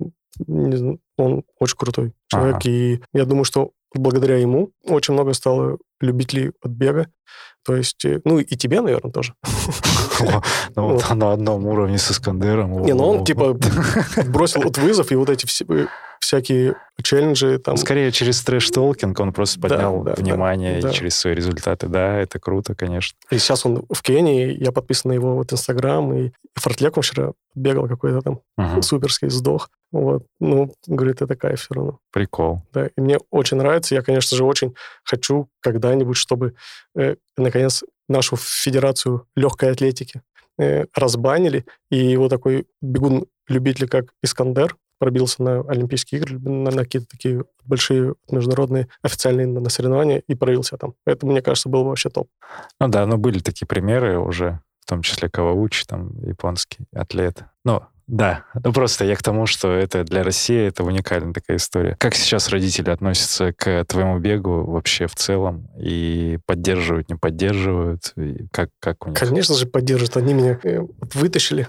не знаю, он очень крутой человек, Ага. и я думаю, что благодаря ему очень много стало любителей от бега, то есть, э, ну, и тебе, наверное, тоже. Ну, на одном уровне с Искандером. Не, ну он, типа, бросил вот вызов, и вот эти все- э, всякие челленджи там... Скорее через трэш-толкинг он просто Да, поднял да, да, внимание да. и через свои результаты. Да, это круто, конечно. И сейчас он в Кении, я подписан на его вот Инстаграм, и Фортлек он вчера бегал какой-то там Мгм. суперский, сдох. Вот. Ну, говорит, это кайф все равно. Прикол. Да. И мне очень нравится. Я, конечно же, очень хочу когда-нибудь, чтобы, э, наконец, нашу федерацию легкой атлетики э, разбанили, и вот такой бегун-любитель, как Искандер, пробился на Олимпийские игры, на, на какие-то такие большие международные официальные на, соревнования и проявил себя там. Это, мне кажется, было бы вообще топ. Ну да, ну были такие примеры уже, в том числе Каваучи, там, японский атлет. Ну, да, ну просто я к тому, что это для России это уникальная такая история. Как сейчас родители относятся к твоему бегу вообще в целом? И поддерживают, не поддерживают? И как, как у них? Конечно же, поддержат. Они меня э, вытащили,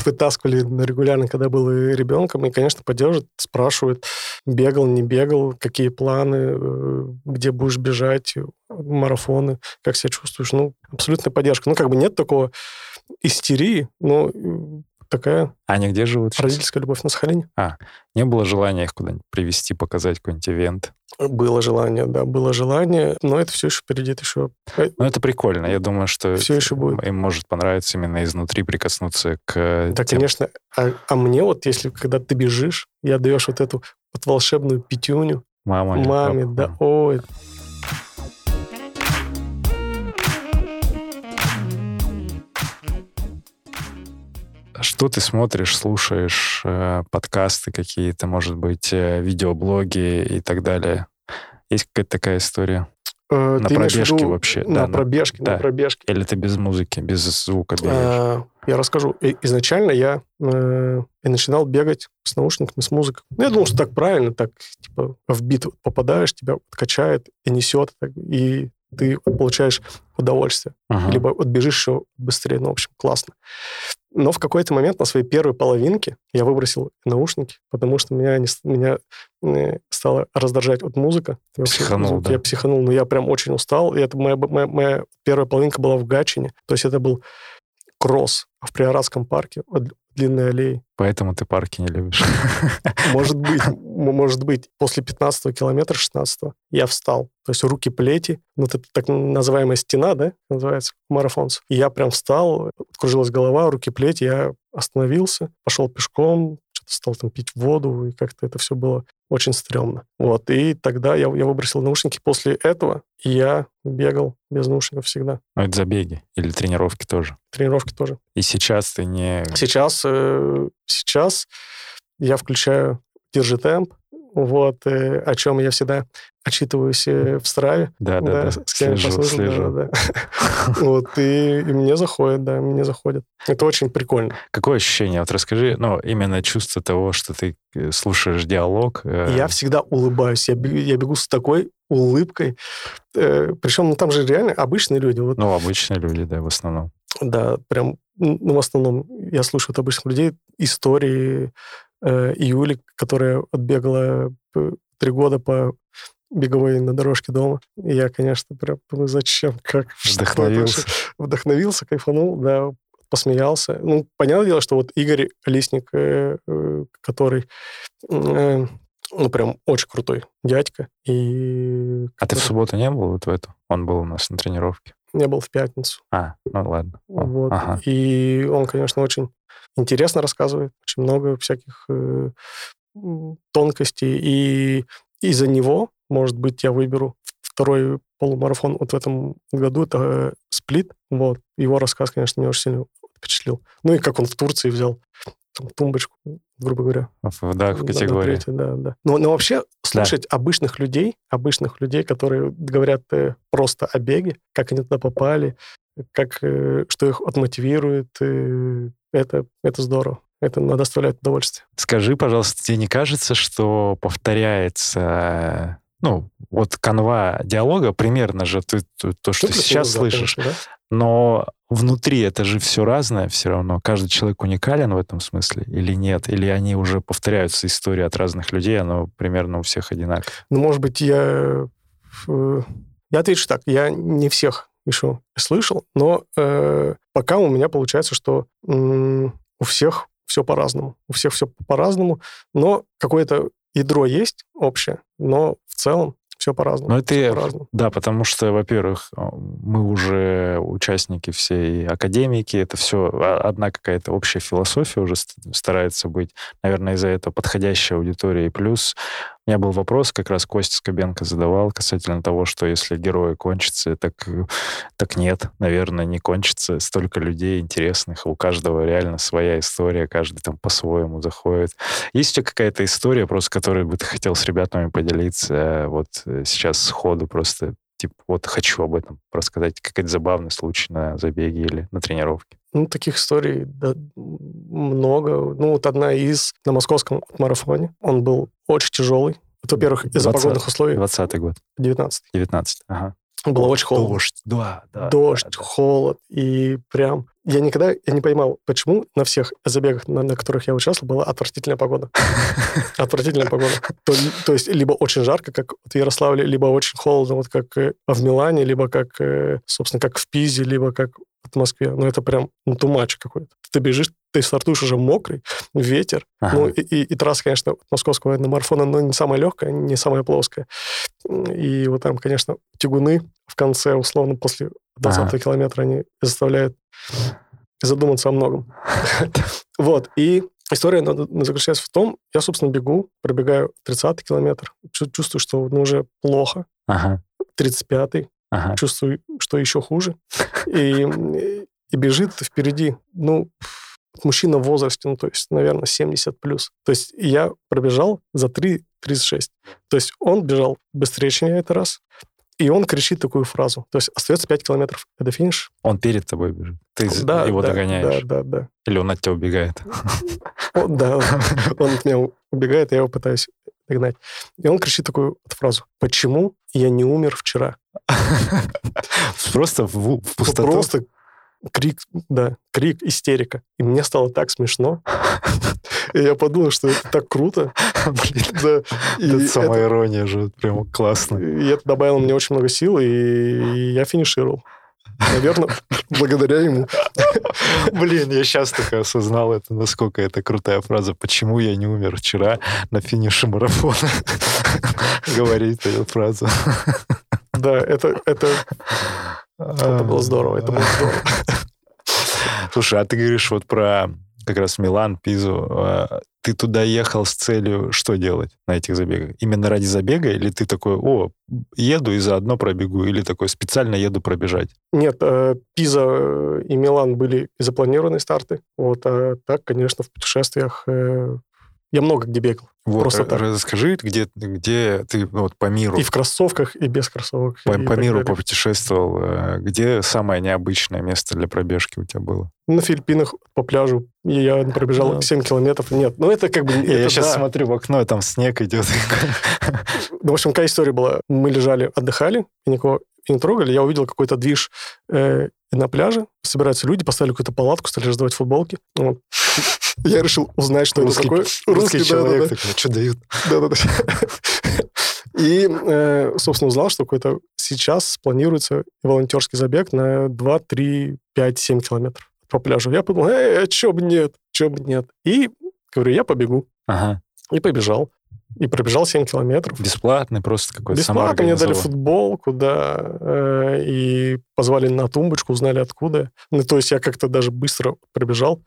вытаскивали регулярно, когда был ребенком. И, конечно, поддержат, спрашивают, бегал, не бегал, какие планы, э, где будешь бежать, марафоны, как себя чувствуешь. Ну, абсолютная поддержка. Ну, как бы нет такого истерии, но такая А они где живут сейчас? родительская любовь на Сахалине. Не было желания их куда-нибудь привести, показать какой-нибудь ивент? Было желание, да, было желание, но это все еще впереди, это еще Ну, это прикольно. Я думаю, что Всё еще будет. им может понравиться именно изнутри прикоснуться к Да, тем- конечно. А, а мне вот, если когда ты бежишь, и отдаешь вот эту вот волшебную пятюню мама. маме, да, ой, Что ты смотришь, слушаешь, э, подкасты какие-то, может быть, э, видеоблоги и так далее? Есть какая-то такая история? э, На пробежке виду вообще, На да, на- пробежке, да. на пробежке. Или ты без музыки, без звука бегаешь? А, Я расскажу. Изначально я э, и начинал бегать с наушниками, с музыкой. Ну, я думал, что так правильно, так, типа, в бит попадаешь, тебя качает и несет. так, и ты получаешь удовольствие. Ага. Либо вот бежишь еще быстрее. Ну, в общем, классно. Но в какой-то момент на своей первой половинке я выбросил наушники, потому что меня, не, меня э, стало раздражать вот музыка. Психанул, звук. да? Я психанул, но я прям очень устал. И это моя, моя, моя первая половинка была в Гатчине. То есть это был кросс в Приорадском парке, длинной аллеи. Поэтому ты парки не любишь. Может быть, может быть, после 15 километра, 16 я встал. То есть руки плети, ну, это так называемая стена, да, называется, марафонцев. И я прям встал, кружилась голова, руки плети, я остановился, пошел пешком, стал там пить воду, и как-то это все было очень стрёмно. Вот, и тогда я, я выбросил наушники. После этого я бегал без наушников всегда. Ну, это забеги или тренировки тоже. Тренировки тоже. И сейчас ты не... Сейчас, э, сейчас я включаю «Держи темп», вот, э, о чем я всегда отчитываюсь э, в Страве. Да, да, да. с кем я Слежу, послушал, да, слежу. да, да. Вот, и, и мне заходит, да, мне заходит. Это очень прикольно. Какое ощущение? Вот расскажи, ну, именно чувство того, что ты э, слушаешь диалог. э, Я всегда улыбаюсь, я бегу, я бегу с такой улыбкой. Э, причем, ну, там же реально обычные люди. Вот, Ну, обычные люди, да, в основном. да, прям, ну, в основном я слушаю от обычных людей истории э, Юли, которая отбегала п- три года по беговой на дорожке дома. И я, конечно, прям, ну зачем, как, Вдохновился. Вдохновился, кайфанул, да, посмеялся. Ну, понятное дело, что вот Игорь Лисник, э, э, который, э, ну, прям очень крутой дядька. И А ты в субботу не был вот в эту? Он был у нас на тренировке. Не был в пятницу. А, ну ладно. Вот. Ага. И он, конечно, очень интересно рассказывает, очень много всяких э, тонкостей. И из-за него, может быть, я выберу второй полумарафон вот в этом году, это э, сплит. Вот. Его рассказ, конечно, меня очень сильно впечатлил. Ну и как он в Турции взял там, тумбочку, грубо говоря. Да, в категории. третьей, да, да. Но, но вообще слушать обычных людей, обычных людей, которые говорят э, просто о беге, как они туда попали, как, э, что их отмотивирует, э, это, это здорово. Это надо доставлять удовольствие. Скажи, пожалуйста, тебе не кажется, что повторяется, ну, вот канва диалога примерно же ты, то, то, что ты сейчас да, слышишь, конечно, да. но внутри это же все разное все равно. Каждый человек уникален в этом смысле или нет? Или они уже повторяются истории от разных людей, оно примерно у всех одинаково? Ну, может быть, я... э, Я отвечу так, я не всех еще слышал, но э, пока у меня получается, что м, у всех все по-разному. У всех все по-разному, но какое-то ядро есть общее, но в целом все по-разному. Но это по-разному. Да, потому что, во-первых, э, мы уже участники всей академики, это все одна какая-то общая философия уже ст- старается быть, наверное, из-за этого подходящая аудитория. И плюс у меня был вопрос, как раз Костя Скобенко задавал касательно того, что если герои кончатся, так, так нет, наверное, не кончится. Столько людей интересных, у каждого реально своя история, каждый там по-своему заходит. Есть у тебя какая-то история, просто которой бы ты хотел с ребятами поделиться э, вот э, сейчас сходу просто типа, вот хочу об этом рассказать, какой-то забавный случай на забеге или на тренировке. Ну, таких историй да, много. Ну, вот одна из на московском марафоне. Он был очень тяжелый. Это, во-первых, из-за 20. погодных условий. 20 год, 19 19 ага. Было очень холодно. Дождь, да, да. Дождь, да, да. холод. И прям... Я никогда я не понимал, почему на всех забегах, на, на которых я участвовал, была отвратительная погода. Отвратительная погода. То, есть либо очень жарко, как в Ярославле, либо очень холодно, вот как э, в Милане, либо как, э, собственно, как в Пизе, либо как в Москве. Ну, это прям ну, тумач какой-то. Ты бежишь, ты стартуешь уже мокрый, ветер. Ага. Ну, и, и- и трасса, конечно, московского марафона, но не самая легкая, не самая плоская. И вот там, конечно, тягуны в конце, условно, после 20 Ага. километра, они заставляют задуматься о многом. Вот, и история заключается в том, я, собственно, бегу, пробегаю 30 километр, чу- чувствую, что ну, уже плохо, Ага, 35-й, ага. чувствую, что еще хуже. И, и бежит впереди, ну, мужчина в возрасте, ну, то есть, наверное, 70 плюс. То есть я пробежал за 3.36. То есть он бежал быстрее, чем я это раз. И он кричит такую фразу. То есть остается 5 километров. Это финиш. Он перед тобой бежит. Ты Да, его да, догоняешь. Да, да, да. Или он от тебя убегает. Он, да, он от меня убегает, я его пытаюсь догнать. И он кричит такую фразу. Почему я не умер вчера? Просто в, в пустоту? Просто крик, да, крик, истерика. И мне стало так смешно. И я подумал, что это так круто. Блин, да. это самая ирония же, прям классно. И это добавило мне очень много сил, и я финишировал. Наверное, благодаря ему. Блин, я сейчас только осознал это, насколько это крутая фраза. Почему я не умер вчера на финише марафона? Говорить эту фразу. Да, это, это, это было здорово, это было здорово. Слушай, а ты говоришь вот про как раз Милан, Пизу. А, ты туда ехал с целью что делать на этих забегах? Именно ради забега? Или ты такой, о, еду и заодно пробегу? Или такой, специально еду пробежать? Нет, э, Пиза и Милан были запланированные старты. Вот, а так, конечно, в путешествиях э, я много где бегал. Вот, Просто так. расскажи, где, где ты вот по миру... И в кроссовках, и без кроссовок. По, по миру попутешествовал. Э, где самое необычное место для пробежки у тебя было? На Филиппинах по пляжу. И я пробежал да. 7 километров. Нет, ну это как бы... Я, это, я сейчас да. смотрю в окно, там снег идет. Ну, в общем, какая история была? Мы лежали, отдыхали, и никого не трогали. Я увидел какой-то движ э, на пляже. Собираются люди, поставили какую-то палатку, стали раздавать футболки. Вот. Я решил узнать, что русский, это такое. Русский, русский человек да, да, что дают? Да-да-да. И, э, собственно, узнал, что какой-то сейчас планируется волонтерский забег на 2, 3, 5, 7 километров по пляжу. Я подумал, эй, а чё бы нет, чё бы нет. И говорю, я побегу. Ага. И побежал. И пробежал 7 километров. Бесплатный просто какой-то Бесплатно мне дали футболку, да, э, и позвали на тумбочку, узнали откуда. Ну, то есть я как-то даже быстро пробежал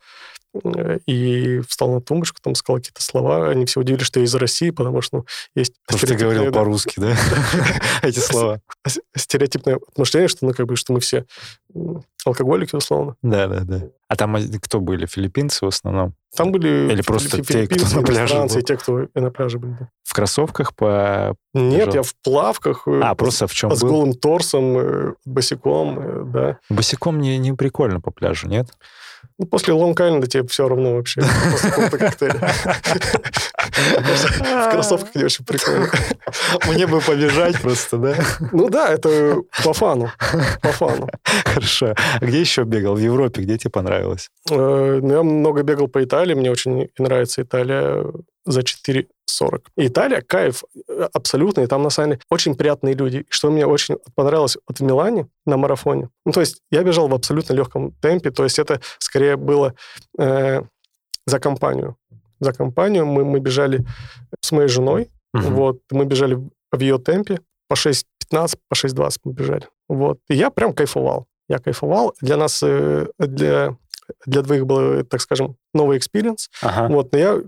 и встал на тумбочку, там сказал какие-то слова. Они все удивились, что я из России, потому что ну, есть... Потому что ты говорил по-русски, да? Эти слова. Стереотипное отношение, что, ну, как бы, что мы все алкоголики, условно. Да, да, да. А там кто были? Филиппинцы в основном? Там были Или просто те, кто на пляже был? те, кто на пляже были. Да. В кроссовках по... Нет, я в плавках. А, просто в чем С был? голым торсом, босиком, да. Босиком не, не прикольно по пляжу, нет? Ну, после лонг-айленда тебе все равно вообще. После какого-то коктейля. В кроссовках не очень прикольно. Мне бы побежать просто, да? Ну да, это по фану. По фану. Хорошо. А где еще бегал? В Европе? Где тебе понравилось? Ну, я много бегал по Италии. Мне очень нравится Италия за 4 40. И Италия, кайф абсолютно, и там, на самом деле, очень приятные люди. Что мне очень понравилось вот в Милане на марафоне, ну, то есть я бежал в абсолютно легком темпе, то есть это скорее было э, за компанию. За компанию мы, мы бежали с моей женой, uh-huh. вот, мы бежали в ее темпе, по 6.15, по 6.20 мы бежали. Вот, и я прям кайфовал. Я кайфовал. Для нас, э, для, для двоих был, так скажем, новый experience. Ага. Вот, но я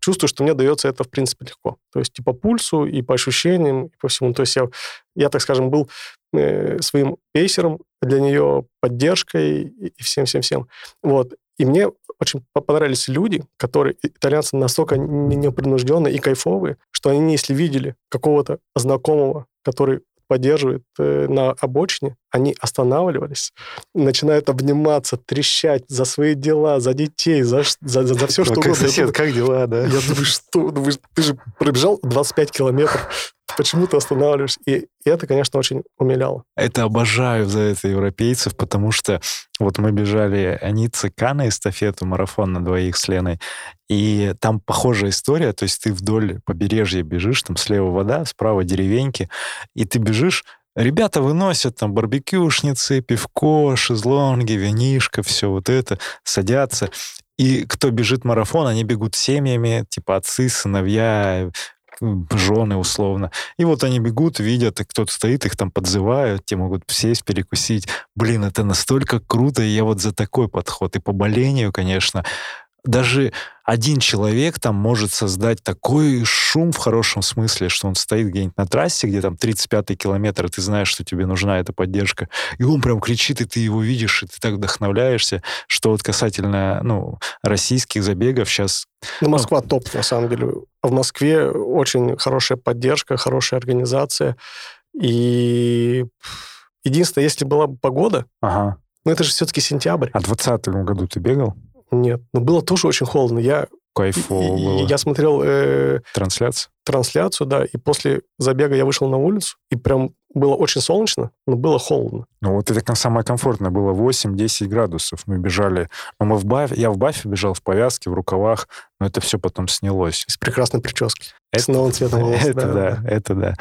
чувствую, что мне дается это, в принципе, легко. То есть и по пульсу, и по ощущениям, и по всему. То есть я, я так скажем, был э, своим пейсером для нее, поддержкой и всем-всем-всем. Вот. И мне очень понравились люди, которые, итальянцы, настолько непринужденные и кайфовые, что они, если видели какого-то знакомого, который поддерживает э, на обочине, они останавливались, начинают обниматься, трещать за свои дела, за детей, за, за, за, за все, что угодно. Сосед, как дела, да? Я думаю, что? Думаю, ты же пробежал 25 километров, почему ты останавливаешься? И, это, конечно, очень умиляло. Это обожаю за это европейцев, потому что вот мы бежали Аница Кана эстафету, марафон на двоих с Леной, и там похожая история, то есть ты вдоль побережья бежишь, там слева вода, справа деревеньки, и ты бежишь, Ребята выносят там барбекюшницы, пивко, шезлонги, винишко, все вот это, садятся. И кто бежит марафон, они бегут семьями, типа отцы, сыновья, жены условно. И вот они бегут, видят, и кто-то стоит, их там подзывают, те могут сесть, перекусить. Блин, это настолько круто, и я вот за такой подход. И по болению, конечно, даже один человек там может создать такой шум в хорошем смысле, что он стоит где-нибудь на трассе, где там 35-й километр, и ты знаешь, что тебе нужна эта поддержка, и он прям кричит, и ты его видишь, и ты так вдохновляешься, что вот касательно, ну, российских забегов сейчас... Ну, Москва ну, топ, на самом деле. В Москве очень хорошая поддержка, хорошая организация, и единственное, если была бы погода, ага. но это же все-таки сентябрь. А в 2020 году ты бегал? Нет, но было тоже очень холодно. Я Кайфово было. Я смотрел э, Трансляция? трансляцию, да, и после забега я вышел на улицу, и прям было очень солнечно, но было холодно. Ну, вот это самое комфортное было 8-10 градусов. Мы бежали. Ну, мы в бафе, я в бафе бежал, в повязке, в рукавах, но это все потом снялось. С прекрасной прической. Это- С новым цветом волос. Это да, это да.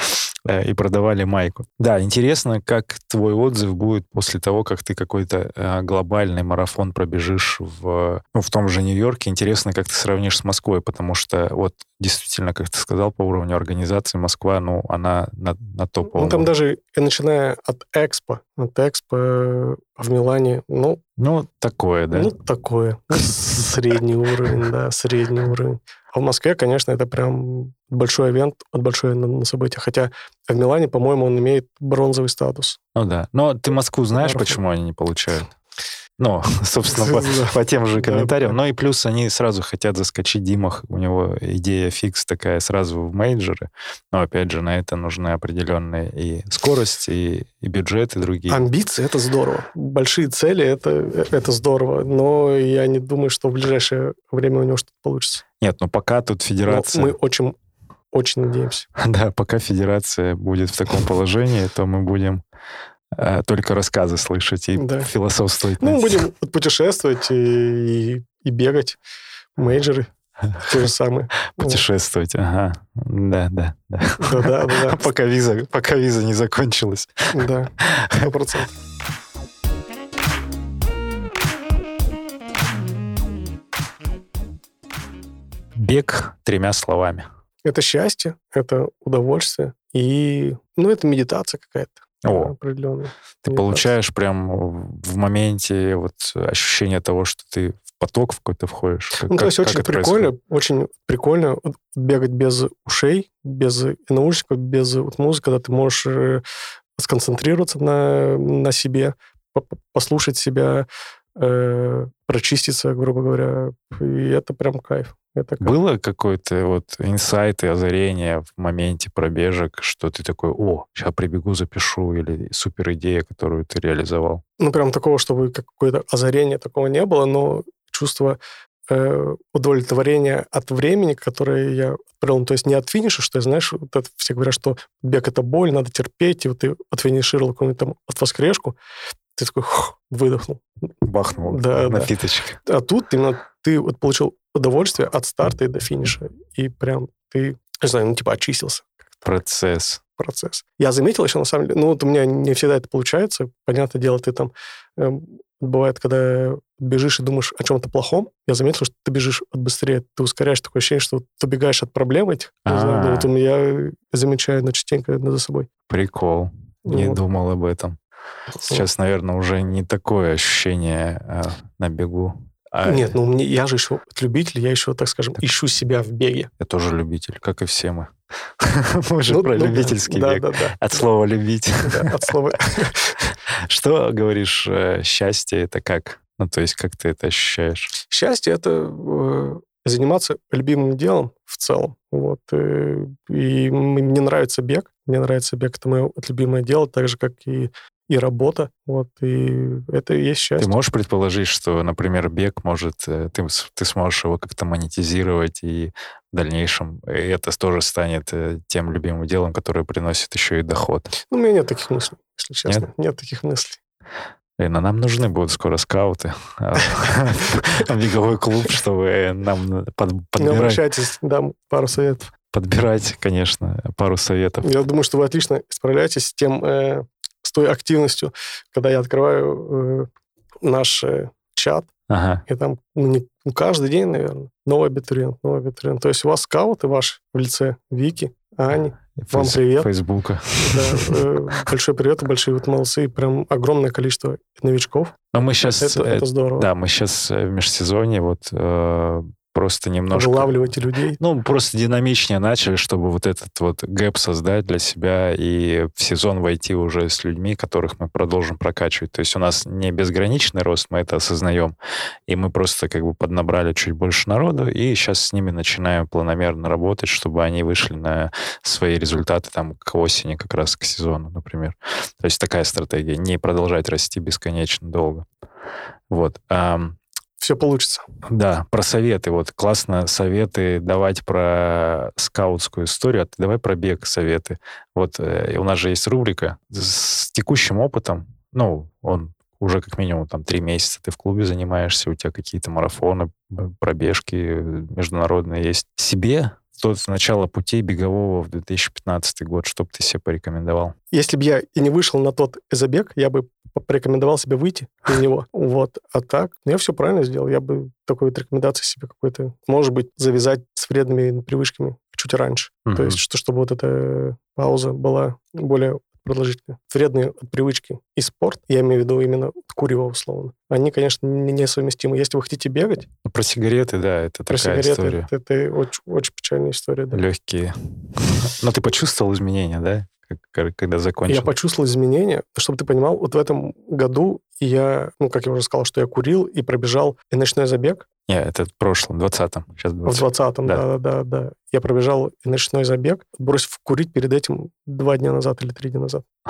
Э, И продавали майку. Да, интересно, как твой отзыв будет после того, как ты какой-то э, глобальный марафон пробежишь в, ну, в том же Нью-Йорке. Интересно, как ты сравнишь с Москвой, потому что вот действительно, как ты сказал, по уровню организации Москва, ну, она на, на топовом. Ну, там даже, начиная от Экспо, от Экспо э, в Милане, ну, Ну, такое, да. ну такое. Ну, Средний уровень, да, средний уровень. А в Москве, конечно, это прям большой ивент, большое на, на событие. Хотя в Милане, по-моему, он имеет бронзовый статус. Ну да. Но ты Москву знаешь, Марафон. почему они не получают? Ну, собственно, по, по тем же комментариям. Ну и плюс они сразу хотят заскочить Димах. У него идея фикс такая сразу в мейджоры. Но опять же, на это нужны определенные и скорость, и, и бюджет, и другие. Амбиции — это здорово. Большие цели — это, это здорово. Но я не думаю, что в ближайшее время у него что-то получится. Нет, ну пока тут Но федерация... мы очень, очень надеемся. Да, пока федерация будет в таком положении, то мы будем э, только рассказы слышать и Да. философствовать. Ну, будем путешествовать и, и, и бегать. Мейджоры те же самые. Путешествовать, ага. Да, да, да. Да, да, да, Пока виза, пока виза не закончилась. да, сто процентов. Бег тремя словами. Это счастье, это удовольствие и, ну, это медитация какая-то. О. определенная. Ты получаешь прям в моменте вот ощущение того, что ты в поток в какой-то входишь. Как- Ну, то как- есть как очень это прикольно, происходит? очень прикольно бегать без ушей, без наушников, без вот музыки, когда ты можешь э, сконцентрироваться на, на себе, по- по- послушать себя, э, прочиститься, грубо говоря. И это прям кайф. Это кайф. Было какой-то вот инсайт и озарение в моменте пробежек, что ты такой, о, сейчас прибегу, запишу, или супер идея, которую ты реализовал? Ну, прям такого, чтобы какое-то озарение такого не было, но чувство э, удовлетворения от времени, которое я провел. Ну, то есть не от финиша, что, знаешь, вот это все говорят, что бег — это боль, надо терпеть, и вот ты отфинишировал какую-нибудь там от воскрешку, ты такой хух, выдохнул. Бахнул Да, да. напиточек. А тут именно ты вот получил удовольствие от старта и до финиша, и прям ты, не знаю, ну, типа очистился Процесс. процесс. Я заметил еще, на самом деле, ну, вот у меня не всегда это получается. Понятное дело, ты там... эм, бывает, когда бежишь и думаешь о чем-то плохом, я заметил, что ты бежишь быстрее, ты ускоряешь такое ощущение, что ты убегаешь от проблем этих. Знаю, ну, вот у меня замечаю на частенько за собой. Прикол. Не Вот. думал об этом. Сейчас, наверное, уже не такое ощущение а, на бегу. А Нет, ну мне, я же еще любитель, я еще, так скажем, ищу себя в беге. Я тоже любитель, как и все мы. Мы же Ну, про ну любительский бег. От слова «любить». от слова. Что, говоришь, э, счастье — это как? Ну, то есть как ты это ощущаешь? Счастье — это э, заниматься любимым делом в целом. Вот. э, И мне нравится бег. Мне нравится бег. Это мое любимое дело, так же, как и, и работа. Вот. И это и есть Ты счастье. можешь предположить, что, например, бег может, э, ты, ты сможешь его как-то монетизировать, и в дальнейшем э, это тоже станет э, тем любимым делом, которое приносит еще и доход. Ну, у меня нет таких мыслей, если честно. Нет, таких мыслей. Блин, а нам нужны будут скоро скауты, беговой клуб, чтобы нам подбирать, обращайтесь, дам пару советов. подбирать, конечно, пару советов. Я думаю, что вы отлично справляетесь с тем, той активностью, когда я открываю э, наш э, чат, Ага. и там ну, не, ну, каждый день, наверное, новый абитуриент, новый абитуриент. То есть у вас скауты ваши в лице Вики, Ани, Вам Фейс- привет. Фейсбука. да, э, большой привет, большие вот молодцы, прям огромное количество новичков. Но мы сейчас, это, это здорово. да, мы сейчас в межсезонье вот э, просто немножко... Вылавливайте людей. Ну, просто динамичнее начали, чтобы вот этот вот гэп создать для себя и в сезон войти уже с людьми, которых мы продолжим прокачивать. То есть у нас не безграничный рост, мы это осознаем. И мы просто как бы поднабрали чуть больше народу, и сейчас с ними начинаем планомерно работать, чтобы они вышли на свои результаты там к осени, как раз к сезону, например. То есть такая стратегия. Не продолжать расти бесконечно долго. Вот. Все получится. Да, про советы. Вот классно советы давать про скаутскую историю, а ты давай про бег советы. Вот э, у нас же есть рубрика с текущим опытом. Ну, он уже как минимум там три месяца ты в клубе занимаешься, у тебя какие-то марафоны, пробежки международные есть. Себе тот начало путей бегового в 2015 год, что бы ты себе порекомендовал? Если бы я и не вышел на тот забег, я бы порекомендовал себе выйти на него. Вот. А так, ну, я все правильно сделал. Я бы такой вот рекомендации себе какой-то, может быть, завязать с вредными привычками чуть раньше. Угу. То есть, что, чтобы вот эта пауза была более продолжительные. Вредные привычки и спорт, я имею в виду именно курево условно, они, конечно, несовместимы. Если вы хотите бегать... Ну, про сигареты, да, это про такая сигареты, история. Это, это очень, очень печальная история, да. Легкие. Но ты почувствовал изменения, да? Когда закончил? Я почувствовал изменения. Чтобы ты понимал, вот в этом году я, ну, как я уже сказал, что я курил и пробежал и ночной забег. Нет, это в прошлом, в 20-м. Сейчас 20 В 20-м, да. да, да, да. Я пробежал и ночной забег, бросив курить перед этим два дня назад или три дня назад.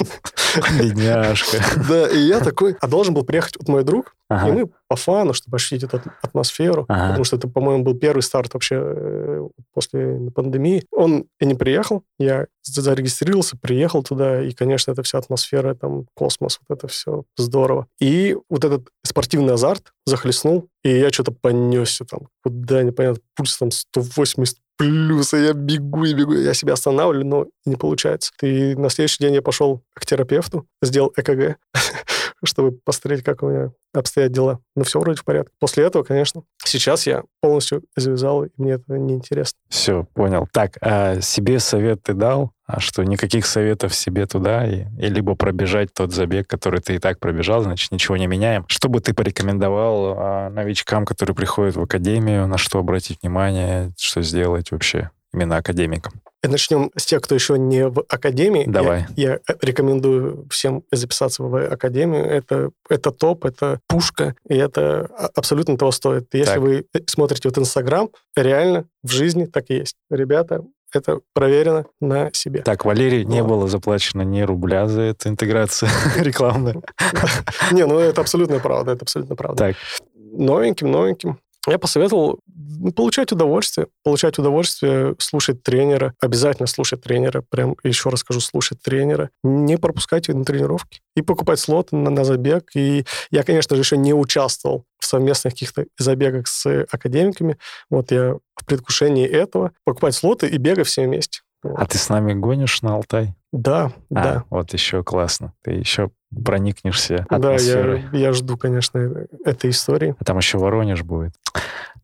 Бедняжка. Да, и я такой... А должен был приехать вот мой друг, ага. и мы по фану, чтобы ощутить эту атмосферу, ага. потому что это, по-моему, был первый старт вообще э, после пандемии. Он и не приехал, я зарегистрировался, приехал туда, и, конечно, это вся атмосфера, там, космос, вот это все здорово. И вот этот спортивный азарт захлестнул, и я что-то понесся там, куда непонятно, пульс там 180 плюс, и я бегу и бегу, я себя останавливаю, но не получается. И на следующий день я пошел к терапевту, сделал ЭКГ, чтобы посмотреть, как у меня обстоят дела. Но все вроде в порядке. После этого, конечно, сейчас я полностью завязал, и мне это неинтересно. Все, понял. Так, а себе совет ты дал? А что, никаких советов себе туда, и, и либо пробежать тот забег, который ты и так пробежал, значит, ничего не меняем. Что бы ты порекомендовал а, новичкам, которые приходят в академию, на что обратить внимание, что сделать вообще именно академикам? Начнем с тех, кто еще не в академии. Давай. Я, я рекомендую всем записаться в академию. Это, это топ, это пушка, и это абсолютно того стоит. Если так. вы смотрите вот Инстаграм, реально в жизни так и есть. Ребята, это проверено на себе. Так, Валерий, не было заплачено ни рубля за эту интеграцию рекламную. Не, ну это абсолютно правда, это абсолютно правда. Так. Новеньким, новеньким я посоветовал получать удовольствие, получать удовольствие, слушать тренера, обязательно слушать тренера, прям еще раз скажу, слушать тренера, не пропускать на тренировки и покупать слот на, на забег. И я, конечно же, еще не участвовал в совместных каких-то забегах с академиками. Вот я в предвкушении этого покупать слоты и бегать все вместе. А ты с нами гонишь на Алтай? Да, а, да. Вот еще классно. Ты еще проникнешься атмосферой. Да, я, я жду, конечно, этой истории. А там еще Воронеж будет.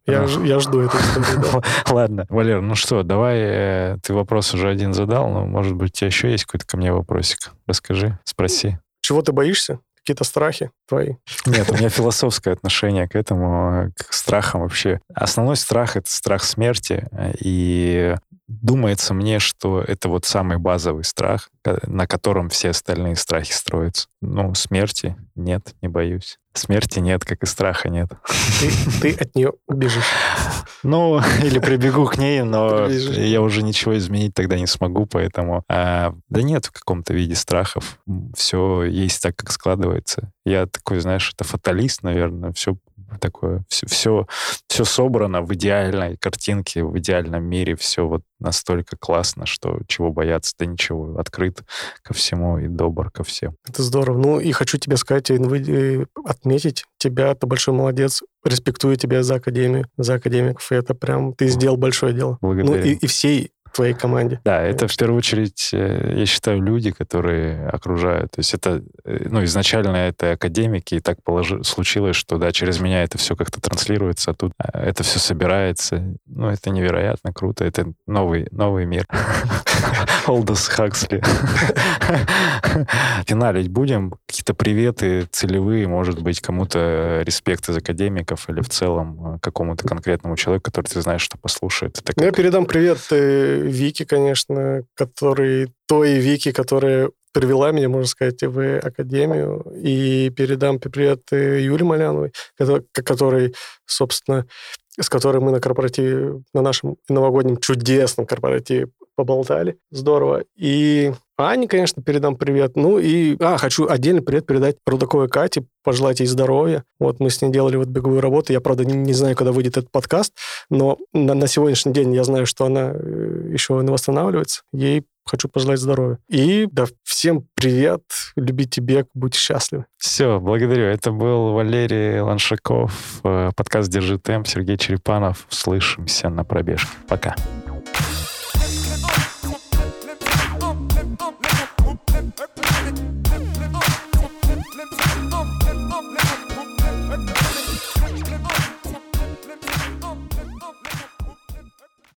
Я, ну. я жду этой истории, да. Ладно, Валер, ну что, давай, э, ты вопрос уже один задал, но, может быть, у тебя еще есть какой-то ко мне вопросик? Расскажи, спроси. Чего ты боишься? Какие-то страхи твои? Нет, у меня философское отношение к этому, к страхам вообще. Основной страх — это страх смерти, и думается мне, что это вот самый базовый страх, на котором все остальные страхи строятся. Ну, смерти нет, не боюсь. Смерти нет, как и страха нет. Ты, ты от нее убежишь. Ну, или прибегу к ней, но я уже ничего изменить тогда не смогу, поэтому... А, да нет в каком-то виде страхов. Все есть так, как складывается. Я такой, знаешь, это фаталист, наверное. Все такое, все, все, все собрано в идеальной картинке, в идеальном мире, все вот настолько классно, что чего бояться, да ничего, открыт ко всему и добр ко всем. Это здорово. Ну и хочу тебе сказать, э, отметить тебя, ты большой молодец, респектую тебя за академию, за академиков, и это прям, ты сделал большое дело. Благодарю. Ну и, и всей твоей команде. Да, это в первую очередь, э, я считаю, люди, которые окружают. То есть это, э, ну, изначально это академики, и так положи, случилось, что, да, через меня это все как-то транслируется, а тут э, это все собирается. Ну, это невероятно круто. Это новый, новый мир. Олдос Хаксли. Финалить будем. Какие-то приветы целевые, может быть, кому-то респект из академиков или в целом какому-то конкретному человеку, который ты знаешь, что послушает. Как... Я передам привет Вики, конечно, который той Вики, которая привела меня, можно сказать, в академию. И передам привет Юле Маляновой, который, собственно, с которой мы на корпоративе, на нашем новогоднем чудесном корпоративе поболтали. Здорово. И Ане, конечно, передам привет. Ну и, а, хочу отдельный привет передать Рудаковой Кате, пожелать ей здоровья. Вот мы с ней делали вот беговую работу. Я, правда, не, не знаю, когда выйдет этот подкаст, но на, на сегодняшний день я знаю, что она э, еще восстанавливается. Ей хочу пожелать здоровья. И да, всем привет, любите бег, будьте счастливы. Все, благодарю. Это был Валерий Ланшаков, э, подкаст «Держи темп», Сергей Черепанов. Слышимся на пробежке. Пока.